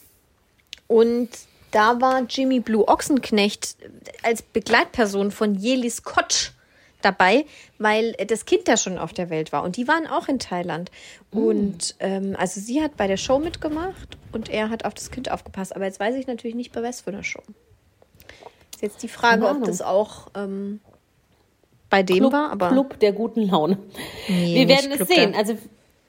und da war Jimmy Blue Ochsenknecht als Begleitperson von Jelis Kotsch dabei, weil das Kind da schon auf der Welt war. Und die waren auch in Thailand. Und ähm, also sie hat bei der Show mitgemacht und er hat auf das Kind aufgepasst. Aber jetzt weiß ich natürlich nicht, bei was für einer Show. Ist jetzt die Frage, ob das auch ähm, bei dem Club, war, aber Club der guten Laune. Nee, Wir werden es sehen. Also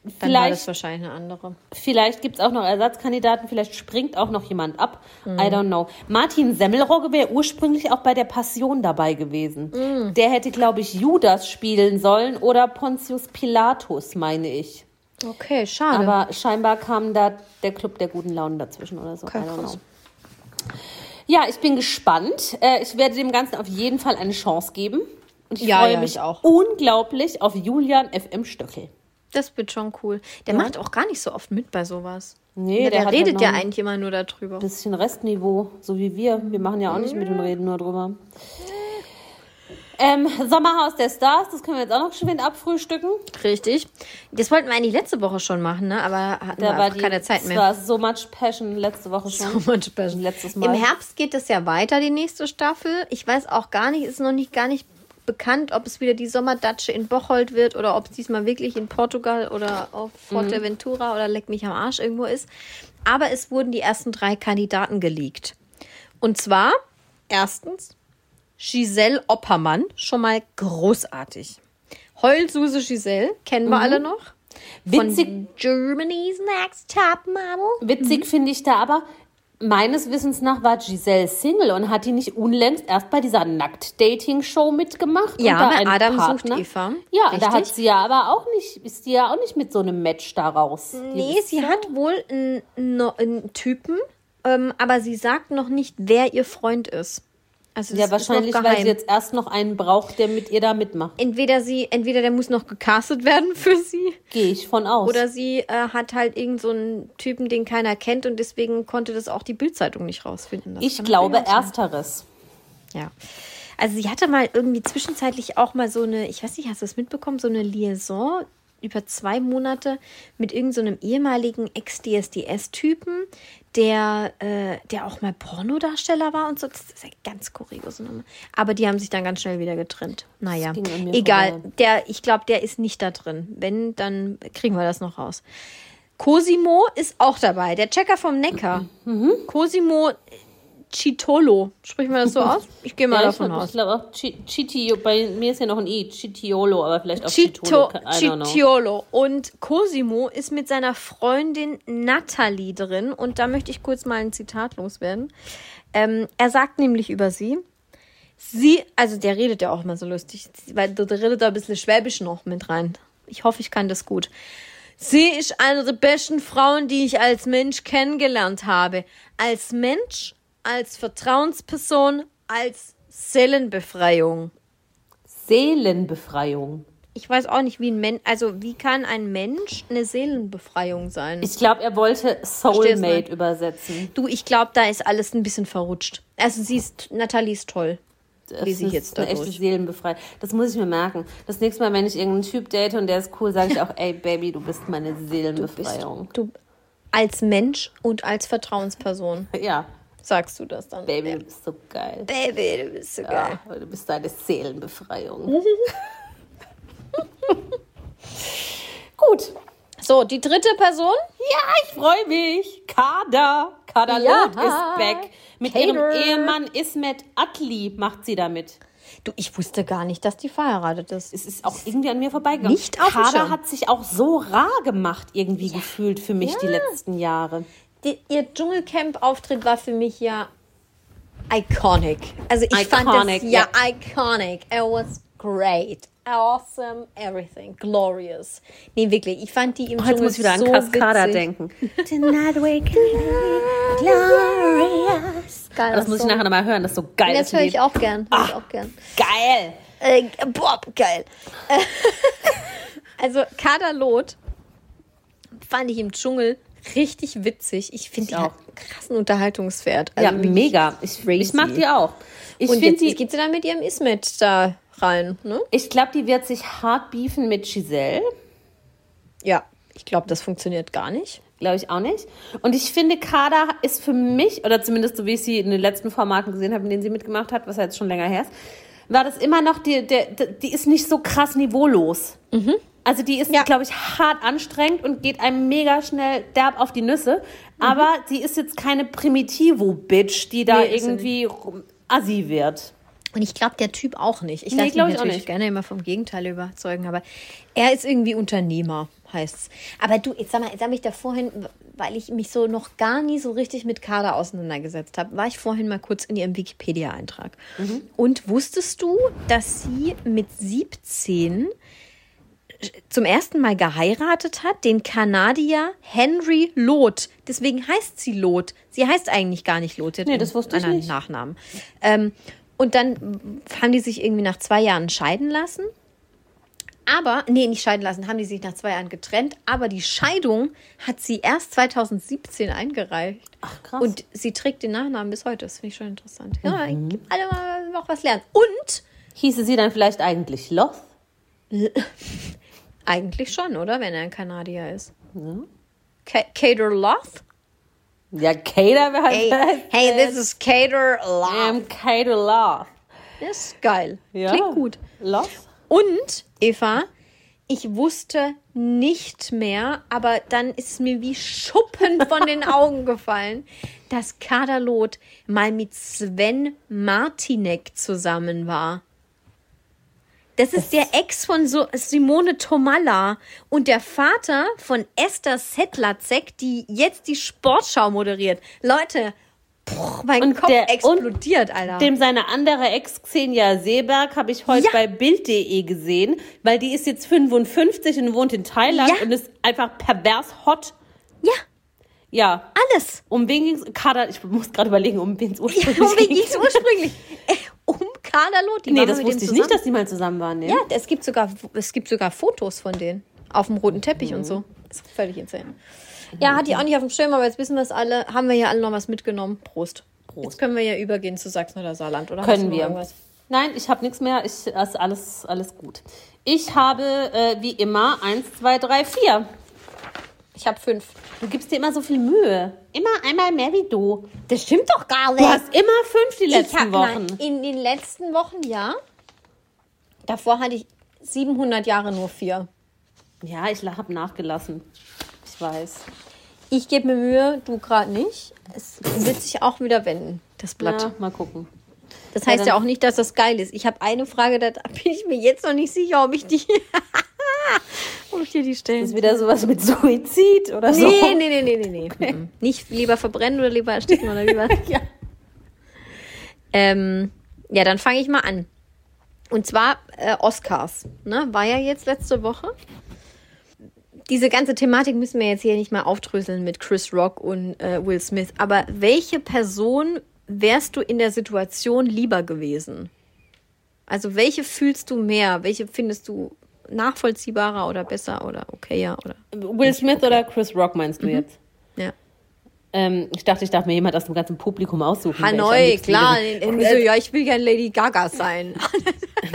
dann war das vielleicht, wahrscheinlich eine andere. vielleicht gibt es auch noch Ersatzkandidaten, vielleicht springt auch noch jemand ab. Mhm. I don't know. Martin Semmelrogge wäre ursprünglich auch bei der Passion dabei gewesen. Mhm. Der hätte, glaube ich, Judas spielen sollen oder Pontius Pilatus, meine ich. Okay, schade. Aber scheinbar kam da der Club der guten Laune dazwischen oder so. Okay, I don't krass. know. Ja, ich bin gespannt. Äh, Ich werde dem Ganzen auf jeden Fall eine Chance geben. Und ich Ja, freue ja, mich ich auch. unglaublich auf Julian FM Stöckel. Das wird schon cool. Der macht auch gar nicht so oft mit bei sowas. Nee, der, der hat redet halt ja eigentlich immer nur darüber. Bisschen Restniveau, so wie wir. Wir machen ja auch nicht mit und reden nur drüber. Ähm, Sommerhaus der Stars, das können wir jetzt auch noch geschwind abfrühstücken. Richtig. Das wollten wir eigentlich letzte Woche schon machen, ne? aber hatten wir Da war einfach die, keine Zeit mehr. war so much passion letzte Woche schon. So much passion. Letztes Mal. Im Herbst geht es ja weiter, die nächste Staffel. Ich weiß auch gar nicht, ist noch nicht gar nicht bekannt, ob es wieder die Sommerdatsche in Bocholt wird oder ob es diesmal wirklich in Portugal oder auf Fuerteventura oder Leck mich am Arsch irgendwo ist. Aber es wurden die ersten drei Kandidaten geleakt. Und zwar erstens Giselle Oppermann, schon mal großartig. Heulsuse Giselle, kennen wir alle noch. Witzig, Von Germany's Next Top Model. Witzig finde ich da aber, meines Wissens nach war Giselle Single und hat die nicht unlängst erst bei dieser Nackt-Dating-Show mitgemacht. Ja, bei Adam Partner. sucht Eva. Ja, Richtig. da hat sie ja aber auch nicht, ist die ja auch nicht mit so einem Match da raus. Nee, sie hat wohl einen, einen Typen, ähm, aber sie sagt noch nicht, wer ihr Freund ist. Also Ja, wahrscheinlich, weil sie jetzt erst noch einen braucht, der mit ihr da mitmacht. entweder sie, entweder der muss noch gecastet werden für sie, Gehe ich von aus. oder sie äh, hat halt irgend so einen Typen, den keiner kennt und deswegen konnte das auch die Bildzeitung nicht rausfinden. Das ich glaube ersteres. Ja. Also sie hatte mal irgendwie zwischenzeitlich auch mal so eine, ich weiß nicht, hast du das mitbekommen, so eine Liaison über zwei Monate mit irgendeinem so einem ehemaligen Ex-DSDS-Typen, der, äh, der auch mal Pornodarsteller war und so. Das ist ja ganz kuriose Nummer. Aber die haben sich dann ganz schnell wieder getrennt. Naja, egal. vorbei. Der, ich glaube, der ist nicht da drin. Wenn, dann kriegen wir das noch raus. Cosimo ist auch dabei, der Checker vom Neckar. Mhm. Cosimo Chitolo. Spricht man das so aus? Ich gehe mal Ja, ich davon glaub- aus. Ich glaube auch Chi- Chitio, bei mir ist ja noch ein I, Chitiolo, aber vielleicht auch Chito, Chitolo. Chitiolo. Und Cosimo ist mit seiner Freundin Natalie drin. Und da möchte ich kurz mal ein Zitat loswerden. Ähm, er sagt nämlich über sie, sie, also der redet ja auch immer so lustig, weil der redet da ein bisschen Schwäbisch noch mit rein. Ich hoffe, ich kann das gut. Sie ist eine der besten Frauen, die ich als Mensch kennengelernt habe. Als Mensch, als Vertrauensperson, als Seelenbefreiung. Seelenbefreiung. Ich weiß auch nicht, wie ein Mensch, also wie kann ein Mensch eine Seelenbefreiung sein? Ich glaube, er wollte Soulmate übersetzen. du, ich glaube, da ist alles ein bisschen verrutscht. Also sie ist, Nathalie ist toll. Das Wie sie ist jetzt eine echte dadurch. Seelenbefreiung. Das muss ich mir merken. Das nächste Mal, wenn ich irgendeinen Typ date und der ist cool, sage ich auch, ey Baby, du bist meine Seelenbefreiung. Du als Mensch und als Vertrauensperson Ja, sagst du das dann. Baby, du bist so geil. Baby, du bist so geil. Ja, du bist deine Seelenbefreiung. Gut. So, die dritte Person? Ja, ich freue mich. Kada. Kada Ja. Loth ist back. Mit Kader. ihrem Ehemann Ismet Atli macht sie damit. Du, ich wusste gar nicht, dass die verheiratet ist. Es ist auch irgendwie an mir vorbeigegangen. Nicht auf Kada hat sich auch so rar gemacht, irgendwie gefühlt für mich die letzten Jahre. Die, ihr Dschungelcamp-Auftritt war für mich ja iconic. Also ich fand Iconic, das ja, ja. iconic. It was great. awesome, everything, glorious. Nee, wirklich, ich fand die im Oh, jetzt Dschungel muss ich wieder so an Cascada witzig. denken. Tonight we can glorious. Geiler Das muss ich Song. nachher nochmal hören, das ist so geil. Das höre ich auch gern. Hör ich auch gern. Geil. Äh, boah, geil. also Kaderlot fand ich im Dschungel richtig witzig. Ich finde die auch. einen krassen Unterhaltungswert. Also Ja, mega. Ich, ich mag die auch. Ich Und jetzt die, geht sie dann mit ihrem Ismet da rein, ne? ich glaube, die wird sich hart beefen mit Giselle. Ja, ich glaube, das funktioniert gar nicht. Glaube ich auch nicht. Und ich finde, Kada ist für mich, oder zumindest so wie ich sie in den letzten Formaten gesehen habe, in denen sie mitgemacht hat, was ja jetzt schon länger her ist, war das immer noch, die, der, die ist nicht so krass niveaulos. Also die ist, Mhm. Ja. glaube ich, hart anstrengend und geht einem mega schnell derb auf die Nüsse. Aber sie ist jetzt keine Primitivo-Bitch, die da Mhm. Nee, irgendwie assi wird. Und ich glaube, der Typ auch nicht. Ich Nee, lasse mich natürlich gerne immer vom Gegenteil überzeugen, aber er ist irgendwie Unternehmer, heißt's. Aber du, jetzt sag mal, jetzt habe ich da vorhin, weil ich mich so noch gar nie so richtig mit Kader auseinandergesetzt habe, war ich vorhin mal kurz in ihrem Wikipedia-Eintrag. Mhm. Und wusstest du, dass sie mit 17 zum ersten Mal geheiratet hat, den Kanadier Henry Loth. Deswegen heißt sie Loth. Sie heißt eigentlich gar nicht Loth. Nee, das wusste ich nicht. Nachnamen. Ähm, und dann haben die sich irgendwie nach zwei Jahren scheiden lassen. Aber, nee, nicht scheiden lassen, haben die sich nach zwei Jahren getrennt. Aber die Scheidung hat sie erst 2017 eingereicht. Ach, krass. Und sie trägt den Nachnamen bis heute. Das finde ich schon interessant. Ja, alle mal noch was lernen. Und Hieße sie dann vielleicht eigentlich Loth? eigentlich schon, oder? Wenn er ein Kanadier ist. Ka- Cater Loth? Ja, Kater wäre halt. Hey, hey, this is Cater Loth. I'm Kater Loth. Das ist geil. Ja. Klingt gut. Loth? Und, Eva, ich wusste nicht mehr, aber dann ist mir wie Schuppen von den Augen gefallen, dass Kaderlot mal mit Sven Martinek zusammen war. Das ist der Ex von so Simone Tomalla und der Vater von Esther Sedlacek, die jetzt die Sportschau moderiert. Leute, pff, mein Und Kopf der- explodiert, Alter. Dem seine andere Ex Xenia Seeberg habe ich heute Ja. bei Bild.de gesehen, weil die ist jetzt 55 und wohnt in Thailand Ja. und ist einfach pervers hot. ja, Ja. alles. Um wen ging's? Kader, ich muss gerade überlegen, um wen es Ja, ursprünglich um wen ging. ging's ursprünglich? Um Kaderlot. Die Nee, das wusste ich zusammen. nicht, dass die mal zusammen waren. Nee. Ja, es gibt sogar, es gibt sogar Fotos von denen. Auf dem roten Teppich Mhm. und so. Das ist völlig insane. Ja, hat die auch nicht auf dem Schirm, aber jetzt wissen wir es alle. Haben wir ja alle noch was mitgenommen. Prost. Prost. Jetzt können wir ja übergehen zu Sachsen oder Saarland, oder? Können wir. Irgendwas? Nein, ich habe nichts mehr. Ich, das ist alles, alles gut. Ich habe äh, wie immer eins, zwei, drei, vier. Ich habe fünf. Du gibst dir immer so viel Mühe. Immer einmal mehr wie du. Das stimmt doch gar Du hast immer fünf die letzten hab, Wochen. Nein, in den letzten Wochen ja. Davor hatte ich 700 Jahre nur vier. Ja, ich habe nachgelassen. Ich weiß. Ich gebe mir Mühe, du gerade nicht. Es wird sich auch wieder wenden, das Blatt. Ja, mal gucken. Das heißt ja, dann- auch nicht, dass das geil ist. Ich habe eine Frage, da bin ich mir jetzt noch nicht sicher, ob ich die, ich dir die stellen. Ist wieder sowas mit Suizid oder so. Nee, nee, nee, nee, nee, nee. Mhm. Nicht lieber verbrennen oder lieber ersticken oder lieber. Ja. Ähm, ja, dann fange ich mal an. Und zwar äh, Oscars. Ne? War ja jetzt letzte Woche. Diese ganze Thematik müssen wir jetzt hier nicht mal aufdröseln mit Chris Rock und äh, Will Smith. Aber welche Person wärst du in der Situation lieber gewesen? Also welche fühlst du mehr? Welche findest du nachvollziehbarer oder besser oder okayer oder Will Smith oder Chris Rock meinst du jetzt? ja. Ähm, ich dachte, ich darf mir jemand aus dem ganzen Publikum aussuchen. Hanoi, klar. So, ja, ich will gern Lady Gaga sein.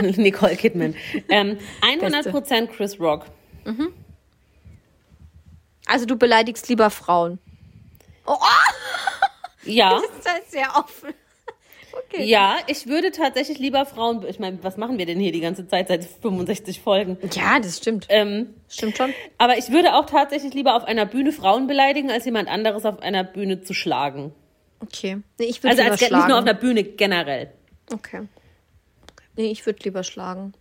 Nicole Kidman. Ähm, 100% Chris Rock. Also du beleidigst lieber Frauen. Oh, Ja. das ist sehr offen. Okay. Ja, ich würde tatsächlich lieber Frauen. Ich meine, was machen wir denn hier die ganze Zeit seit 65 Folgen? Ja, das stimmt. Ähm, Stimmt schon. aber ich würde auch tatsächlich lieber auf einer Bühne Frauen beleidigen, als jemand anderes auf einer Bühne zu schlagen. Okay. Nee, ich würde Also lieber als, nicht schlagen. nur auf einer Bühne generell. okay. Nee, ich würde lieber schlagen.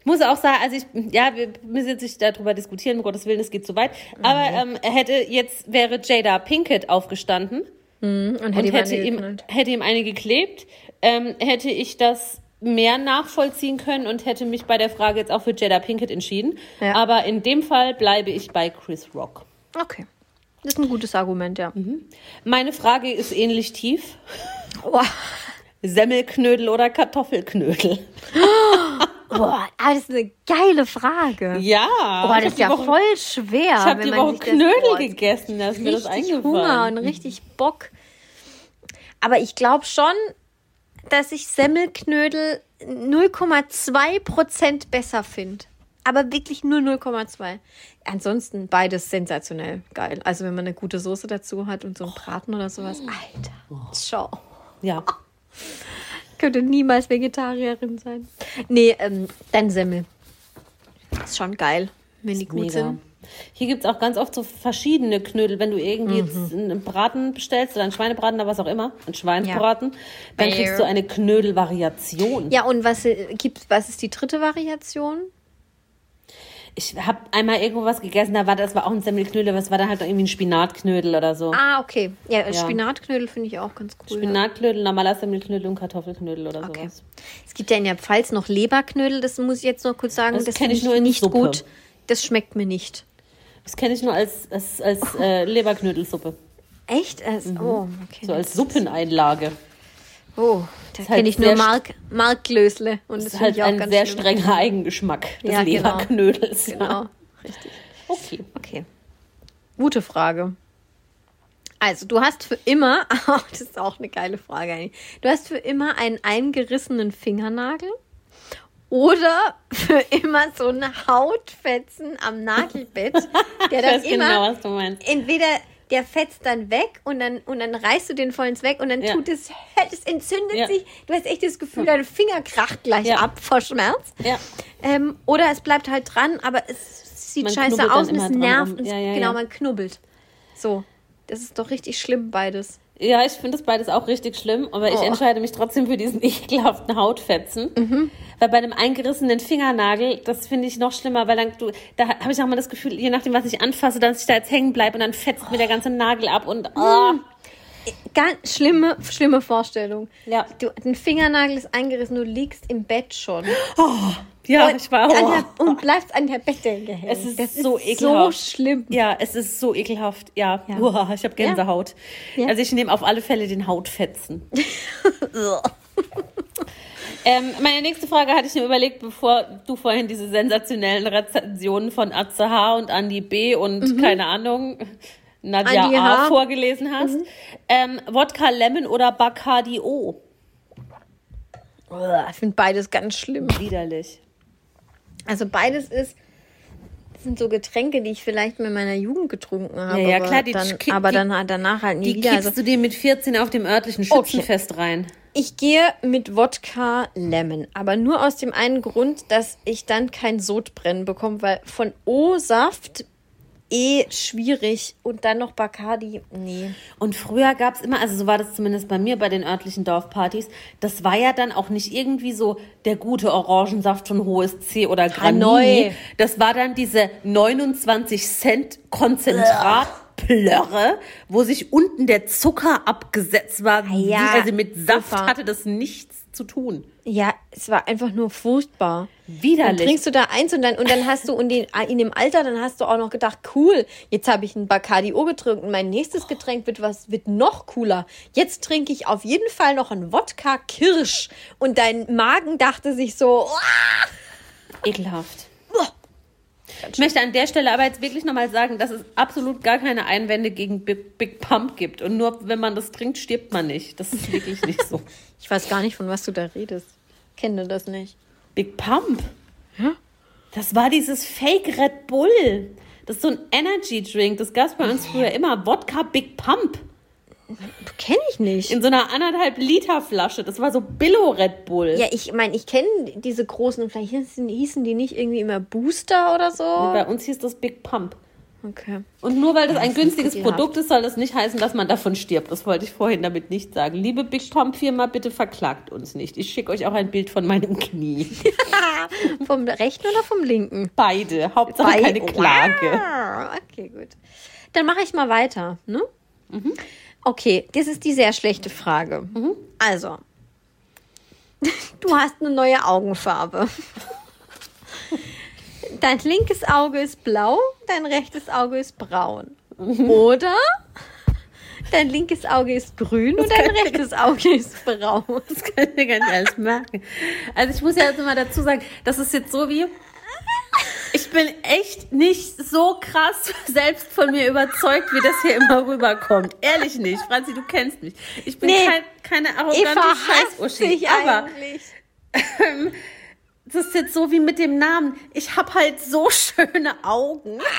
Ich muss auch sagen, also ich, ja, wir müssen jetzt nicht darüber diskutieren, um Gottes Willen, es geht zu weit. Aber ähm, hätte jetzt, wäre Jada Pinkett aufgestanden Und und hätte ihm, hätte ihm eine geklebt, ähm, hätte ich das mehr nachvollziehen können und hätte mich bei der Frage jetzt auch für Jada Pinkett entschieden. Ja. Aber in dem Fall bleibe ich bei Chris Rock. Okay. Das ist ein gutes Argument, ja. Meine Frage ist ähnlich tief. Boah, Semmelknödel oder Kartoffelknödel? boah, aber das ist eine geile Frage. Ja. Boah, das ist ja Woche, voll schwer. Ich habe die Woche sich das- Knödel boah, gegessen, da ist mir das richtig eingefallen. Hunger und richtig Bock. Aber ich glaube schon, dass ich Semmelknödel 0,2% besser finde. Aber wirklich nur 0,2. Ansonsten beides sensationell geil. Also wenn man eine gute Soße dazu hat und so einen Braten oder sowas. Alter, schau. Ja. Könnte niemals Vegetarierin sein. Nee, ähm, dann Semmel. Ist schon geil, wenn die gut Mega. sind. Hier gibt es auch ganz oft so verschiedene Knödel. Wenn du irgendwie Mhm. jetzt einen Braten bestellst oder einen Schweinebraten oder was auch immer, einen Schweinsbraten, dann Bär. kriegst du eine Knödelvariation. Ja, und was äh, gibt, was ist die dritte Variation? Ich habe einmal irgendwo was gegessen, da war das war auch ein Semmelknödel, aber es war dann halt irgendwie ein Spinatknödel oder so. Ah, okay. Ja, Spinatknödel finde ich auch ganz cool. ja. Spinatknödel, normaler Semmelknödel und Kartoffelknödel oder Okay. sowas. Es gibt ja in der Pfalz noch Leberknödel, das muss ich jetzt noch kurz sagen. Das Das, kenn finde ich nur in nicht Suppe. gut. Das schmeckt mir nicht. Das kenne ich nur als, als, als äh, Leberknödelsuppe. Echt? Also, Oh, okay. So als Suppeneinlage. oh, da Ist halt kenne ich nur Mark, Markglösle. Und Das ist halt ein sehr schlimm. strenger Eigengeschmack des Ja, genau. Leberknödels. Genau, richtig. Okay. Okay. Gute Frage. Also, du hast für immer, das ist auch eine geile Frage eigentlich. Du hast für immer einen eingerissenen Fingernagel oder für immer so einen Hautfetzen am Nagelbett, der dann weiß immer genau, was du meinst. entweder der fetzt dann weg und dann und dann reißt du den vollends weg und dann Ja. tut es, es entzündet Ja. sich. Du hast echt das Gefühl, dein Finger kracht gleich Ja. ab vor Schmerz. Ja. Ähm, oder es bleibt halt dran, aber es sieht Man scheiße aus und es nervt. Ja, ja, genau, ja. man knubbelt. So, das ist doch richtig schlimm, beides. Ja, ich finde das beides auch richtig schlimm, aber ich Oh. entscheide mich trotzdem für diesen ekelhaften Hautfetzen. Mhm. Weil bei einem eingerissenen Fingernagel, das finde ich noch schlimmer, weil dann du, da habe ich auch mal das Gefühl, je nachdem, was ich anfasse, dass ich da jetzt hängen bleibe und dann fetzt mir der ganze Nagel ab und ah. Ganz schlimme, schlimme Vorstellung. Ja. Du, ein Fingernagel ist eingerissen, du liegst im Bett schon. ja, und, ich war an oh. der, und bleibst an der Bettdecke hängen. Es ist das so ist ekelhaft. so schlimm. Ja, es ist so ekelhaft. Ja, Ja. Uah, ich habe Gänsehaut. Ja. Also ich nehme auf alle Fälle den Hautfetzen. ähm, meine nächste Frage hatte ich mir überlegt, bevor du vorhin diese sensationellen Rezensionen von Atze H. und Andi B. und keine Ahnung, Nadja A. Vorgelesen hast. Ähm, Wodka Lemon oder Bacardi O? Ich finde beides ganz schlimm. Widerlich. Also beides ist sind so Getränke, die ich vielleicht in meiner Jugend getrunken habe. Ja, ja, aber klar, die- dann, die- aber die- dann danach halt nie Die wieder. kippst Also, du dir mit 14 auf dem örtlichen Okay. Schützenfest rein. ich gehe mit Wodka Lemon, aber nur aus dem einen Grund, dass ich dann kein Sodbrennen bekomme, weil von O-Saft eh schwierig und dann noch Bacardi, nee. Und früher gab es immer, also so war das zumindest bei mir bei den örtlichen Dorfpartys, das war ja dann auch nicht irgendwie so der gute Orangensaft von Hohes C oder Granny. Hanoi. Das war dann diese 29 Cent Konzentratplörre, wo sich unten der Zucker abgesetzt war. Ah ja, also mit Saft super. hatte das nichts zu tun. Ja, es war einfach nur furchtbar. Dann Widerlich. trinkst du da eins und dann, und dann hast du in, den, in dem Alter, dann hast du auch noch gedacht, cool, jetzt habe ich ein Bacardi O getrunken. Mein nächstes Getränk wird was, wird noch cooler. Jetzt trinke ich auf jeden Fall noch einen Wodka Kirsch. Und dein Magen dachte sich so, "Oh, Ekelhaft. Ich möchte an der Stelle aber jetzt wirklich nochmal sagen, dass es absolut gar keine Einwände gegen Big, Big Pump gibt. Und nur wenn man das trinkt, stirbt man nicht. Das ist wirklich nicht so. ich weiß gar nicht, von was du da redest. Kenne das nicht. Big Pump? Das war dieses Fake Red Bull. Das ist so ein Energy Drink. Das gab es bei uns früher immer. Wodka Big Pump. Kenne ich nicht. In so einer anderthalb Liter Flasche. Das war so Billo Red Bull. ja, ich meine, ich kenne diese großen, vielleicht hießen, hießen die nicht irgendwie immer Booster oder so. Bei uns hieß das Big Pump. Okay. Und nur weil das ein günstiges ekelhaft. Produkt ist, soll das nicht heißen, dass man davon stirbt. Das wollte ich vorhin damit nicht sagen. Liebe Big Pump Firma, bitte verklagt uns nicht. Ich schicke euch auch ein Bild von meinem Knie. Vom rechten oder vom linken? Beide. Hauptsache Bei- keine Klage. Wow. Okay, gut. Dann mache ich mal weiter. Ne? Okay, das ist die sehr schlechte Frage. Also, Du hast eine neue Augenfarbe. Dein linkes Auge ist blau, dein rechtes Auge ist braun. Oder dein linkes Auge ist grün und dein rechtes Auge ist braun. Das kann ich mir gar nicht alles merken. Also ich muss ja jetzt mal dazu sagen, das ist jetzt so wie, ich bin echt nicht so krass selbst von mir überzeugt, wie das hier immer rüberkommt. Ehrlich nicht. Franzi, du kennst mich. Ich bin Nee. kein, keine arrogante Scheißuschi. Aber eigentlich. das ist jetzt so wie mit dem Namen. Ich habe halt so schöne Augen.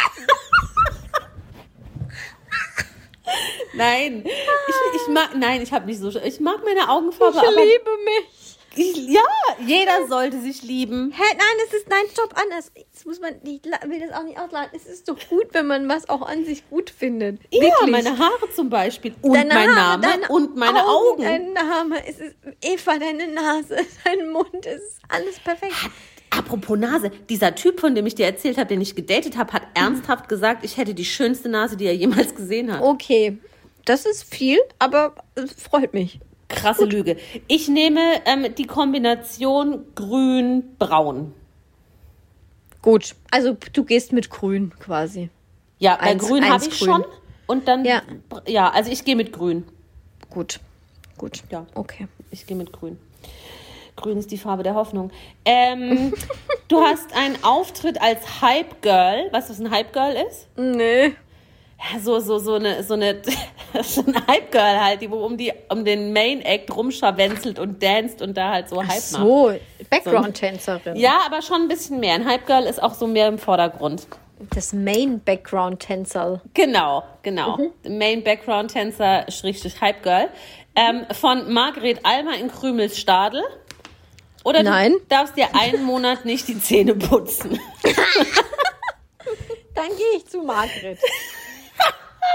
Nein, ich, ich mag, nein, ich habe nicht so, ich mag meine Augenfarbe, Ich liebe mich. Ja, jeder sollte sich lieben. Hä, nein, es ist, nein, stopp, anders. Das muss man, ich la- will das auch nicht ausladen. Es ist doch gut, wenn man was auch an sich gut findet. Ja, Wirklich. meine Haare zum Beispiel und Deine mein Haare, Name und meine Augen. Dein Name, es ist Eva, deine Nase, dein Mund, es ist alles perfekt. Apropos Nase, dieser Typ, von dem ich dir erzählt habe, den ich gedatet habe, hat ernsthaft gesagt, ich hätte die schönste Nase, die er jemals gesehen hat. Okay, das ist viel, aber es freut mich. Krasse Lüge. Ich nehme ähm, die Kombination grün-braun. Gut, also du gehst mit Grün quasi. Ja, bei Eins- grün habe ich grün. schon. Und dann, Ja. ja, also ich gehe mit grün. Gut, gut. Ja. Okay. Ich gehe mit grün. Grün ist die Farbe der Hoffnung. Ähm, du hast einen Auftritt als Hype Girl. Weißt du, was ein Hype Girl ist? Nee. Ja, so, so, so eine, so eine, so ein Hype Girl halt, die wo um die, um den Main Act rumscharwenzelt und danst und da halt so Hype macht. So, Background-Tänzerin. Ja, aber schon ein bisschen mehr. Ein Hype Girl ist auch so mehr im Vordergrund. Das Main-Background-Tänzer. Genau, genau. Main Background Tänzer, Schrägstrich Hype Girl. Ähm, von Margret Almer in Krümelsstadel. Oder Nein. du darfst dir einen Monat nicht die Zähne putzen. Dann gehe ich zu Margret.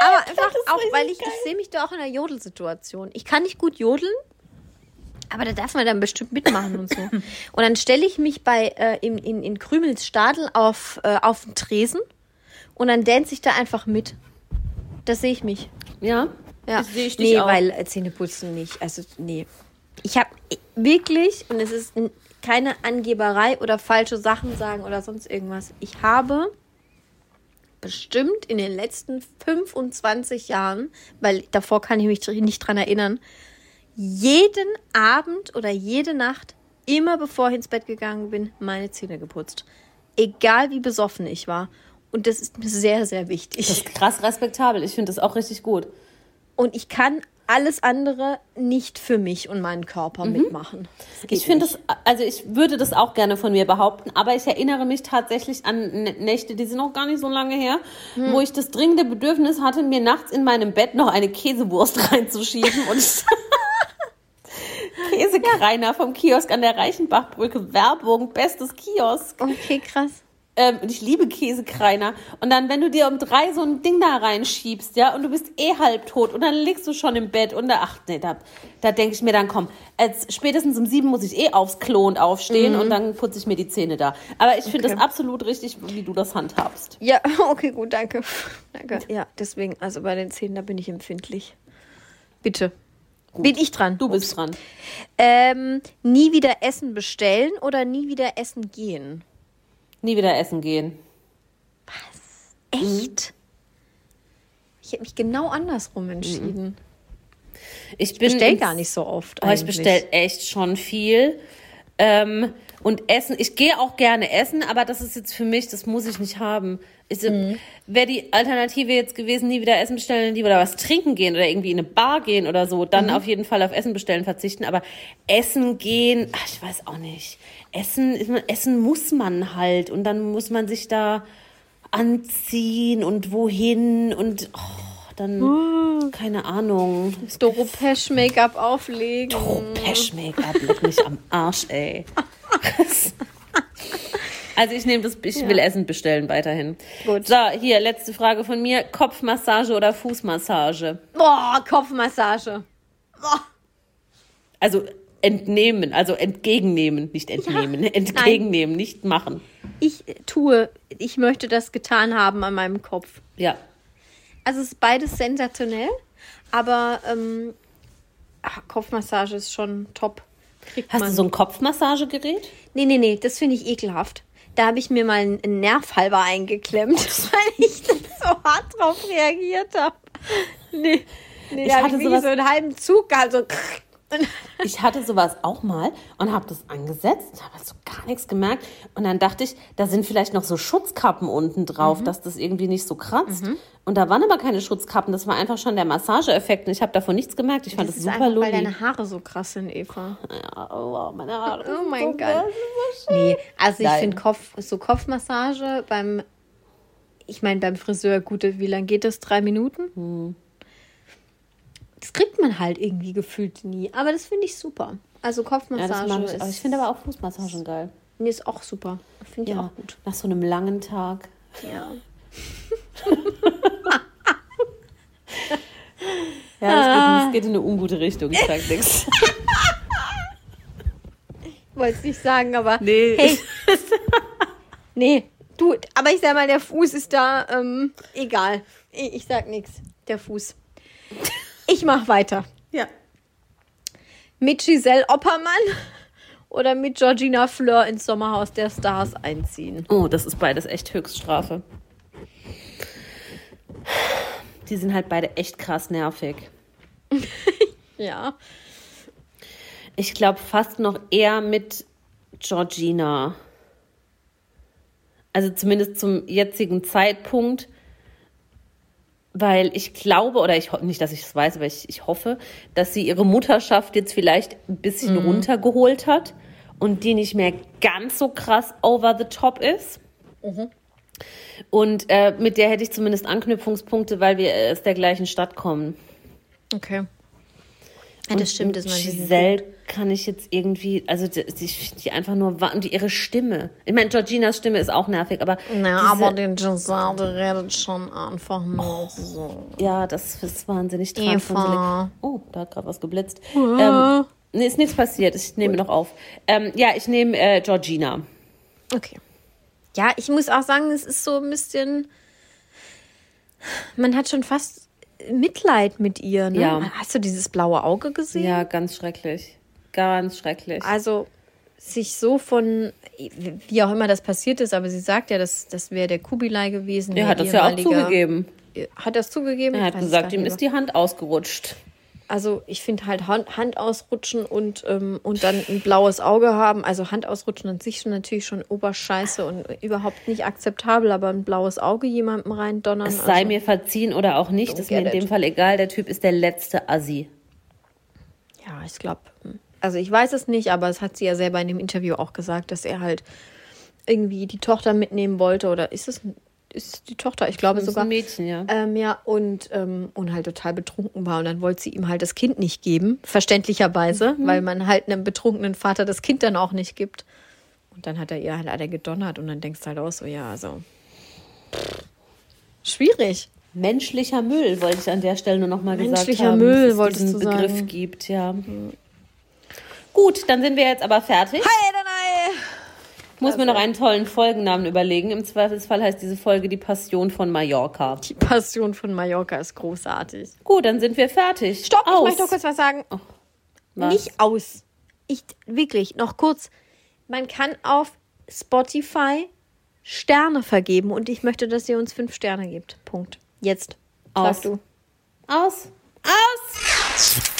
Aber einfach auch, weil ich, ich sehe mich da auch in einer Jodelsituation. Ich kann nicht gut jodeln, aber da darf man dann bestimmt mitmachen und so. Und dann stelle ich mich bei äh, in, in, in Krümels Stadel auf, äh, auf den Tresen und dann dance ich da einfach mit. Das sehe ich mich. Ja? Ja. Das sehe ich dich nee, auch. weil äh, Zähneputzen nicht. Also, nee. Ich habe wirklich, und es ist keine Angeberei oder falsche Sachen sagen oder sonst irgendwas. Ich habe bestimmt in den letzten 25 Jahren, weil davor kann ich mich nicht dran erinnern, jeden Abend oder jede Nacht, immer bevor ich ins Bett gegangen bin, meine Zähne geputzt. Egal wie besoffen ich war. Und das ist mir sehr, sehr wichtig. Das ist krass respektabel. Ich finde das auch richtig gut. Und ich kann alles andere nicht für mich und meinen Körper mitmachen. Mhm. Ich finde das, also ich würde das auch gerne von mir behaupten, aber ich erinnere mich tatsächlich an Nächte, die sind noch gar nicht so lange her, Hm. wo ich das dringende Bedürfnis hatte, mir nachts in meinem Bett noch eine Käsewurst reinzuschieben und Käsekreiner vom Kiosk an der Reichenbachbrücke, Werbung, bestes Kiosk. Okay, krass. Ähm, und ich liebe Käsekreiner. Und dann, wenn du dir um drei so ein Ding da reinschiebst, ja, und du bist eh halbtot und dann liegst du schon im Bett und da, ach nee, da, da denke ich mir dann, komm, als spätestens um sieben muss ich eh aufs Klo und aufstehen und dann putze ich mir die Zähne da. Aber ich finde Okay. das absolut richtig, wie du das handhabst. Ja, okay, gut, danke. Danke. Ja, deswegen, also bei den Zähnen, da bin ich empfindlich. Bitte. Bin ich dran? Du bist dran. Ähm, nie wieder Essen bestellen oder nie wieder essen gehen? Nie wieder essen gehen. Echt? Ich habe mich genau andersrum entschieden. Ich bin Bestell ins- gar nicht so oft. Oh, ich bestelle echt schon viel. Ähm, und Essen, ich gehe auch gerne essen, aber das ist jetzt für mich, das muss ich nicht haben. Ich, Mhm. Wäre die Alternative jetzt gewesen, nie wieder Essen bestellen, lieber da was trinken gehen oder irgendwie in eine Bar gehen oder so, dann Mhm. auf jeden Fall auf Essen bestellen verzichten. Aber Essen gehen, ach, ich weiß auch nicht. Essen, Essen muss man halt und dann muss man sich da anziehen und wohin und oh, dann, Uh. keine Ahnung. Doro Pesch Make-up auflegen. Pesch-Make-up, leck mich am Arsch, ey. Also ich nehme das, ich will Essen bestellen weiterhin. Gut. So, hier, letzte Frage von mir. Kopfmassage oder Fußmassage? Boah, Kopfmassage. Also entnehmen, also entgegennehmen, nicht entnehmen, entgegennehmen, nicht machen. Ich tue, ich möchte das getan haben an meinem Kopf. Ja. Also es ist beides sensationell, aber ähm, ach, Kopfmassage ist schon top. Hast man. du so ein Kopfmassagegerät? Nee, nee, nee, das finde ich ekelhaft. Da habe ich mir mal einen Nerv halber eingeklemmt, weil ich dann so hart drauf reagiert habe. Nee, nee Ich hatte ich so einen halben Zug gehabt. So. Ich hatte sowas auch mal und habe das angesetzt und habe so gar nichts gemerkt. Und dann dachte ich, da sind vielleicht noch so Schutzkappen unten drauf, dass das irgendwie nicht so kratzt. Und da waren aber keine Schutzkappen, das war einfach schon der Massageeffekt. Und ich habe davon nichts gemerkt. Ich fand das, super einfach, weil deine Haare so krass sind, Eva. Ja, oh, meine Haare. Oh mein so Gott. geil. Nee, also ich Nein. finde Kopf, so Kopfmassage beim, ich meine beim Friseur, gute, wie lange geht das? Drei Minuten? Hm. Das kriegt man halt irgendwie gefühlt nie. Aber das finde ich super. Also Ja, Kopfmassage mag ich. ist, Aber ich finde aber auch Fußmassagen geil. nee, ist auch super. Finde ich Ja, auch gut. nach so einem langen Tag. Ja. Ja, das, geht, geht in eine ungute Richtung, ich sag nichts. Wollte es nicht sagen, aber Nee. hey. nee, du, aber ich sag mal, der Fuß ist da, ähm, egal. Ich, ich sag nichts. Der Fuß. Ich mach weiter. Ja. Mit Giselle Oppermann oder mit Georgina Fleur ins Sommerhaus der Stars einziehen. Oh, das ist beides echt Höchststrafe. Die sind halt beide echt krass nervig. Ja. Ich glaube fast noch eher mit Georgina. Also zumindest zum jetzigen Zeitpunkt, weil ich glaube, oder ich nicht, dass ich es weiß, aber ich, ich hoffe, dass sie ihre Mutterschaft jetzt vielleicht ein bisschen runtergeholt hat und die nicht mehr ganz so krass over the top ist. Und äh, mit der hätte ich zumindest Anknüpfungspunkte, weil wir aus der gleichen Stadt kommen. Okay. Ja, das stimmt. Das Giselle kann ich jetzt irgendwie, also die, die, die einfach nur, die, ihre Stimme. Ich meine, Georginas Stimme ist auch nervig, aber Na, diese, aber den Giselle, der redet schon einfach nur so. ja, das ist wahnsinnig Eva. transfrontal. Oh, da hat gerade was geblitzt. Ähm, nee, ist nichts passiert. Ich nehme noch auf. Ähm, ja, ich nehme äh, Georgina. Okay. Ja, ich muss auch sagen, es ist so ein bisschen. Man hat schon fast Mitleid mit ihr. Ne? Ja. Hast du dieses blaue Auge gesehen? Ja, ganz schrecklich. Ganz schrecklich. Also sich so von, wie auch immer das passiert ist, aber sie sagt ja, das, das wäre der Kubilai gewesen. er hat das ja auch zugegeben. Hat das zugegeben? Er hat gesagt, ihm ist die Hand ausgerutscht. Also ich finde halt Hand, Hand ausrutschen und, ähm, und dann ein blaues Auge haben. Also Hand ausrutschen an sich schon natürlich schon oberscheiße und überhaupt nicht akzeptabel, aber ein blaues Auge jemandem rein donnern. Es sei also, mir verziehen oder auch nicht, ist mir in dem it. Fall egal. Der Typ ist der letzte Assi. Ja, ich glaube. Also ich weiß es nicht, aber es hat sie ja selber in dem Interview auch gesagt, dass er halt irgendwie die Tochter mitnehmen wollte. Oder ist es ist die Tochter? Ich glaube Das ist sogar. ein Mädchen, ja. Ähm, ja, und, ähm, und halt total betrunken war. Und dann wollte sie ihm halt das Kind nicht geben, verständlicherweise, Mhm. weil man halt einem betrunkenen Vater das Kind dann auch nicht gibt. Und dann hat er ihr halt alle gedonnert und dann denkst du halt auch so, ja, also. Schwierig. Menschlicher Müll, wollte ich an der Stelle nur noch mal gesagt Menschlicher haben. Müll, dass es diesen du Begriff sagen. gibt, ja. Gut, dann sind wir jetzt aber fertig. Hey, dann, Ich muss mir noch einen tollen Folgennamen überlegen. Im Zweifelsfall heißt diese Folge die Passion von Mallorca. Die Passion von Mallorca ist großartig. Gut, dann sind wir fertig. Stopp, ich Aus. möchte noch kurz was sagen. Was? Nicht aus. Ich wirklich noch kurz. Man kann auf Spotify Sterne vergeben und ich möchte, dass ihr uns fünf Sterne gebt. Punkt. Jetzt. Aus. Sag du. Aus. Aus.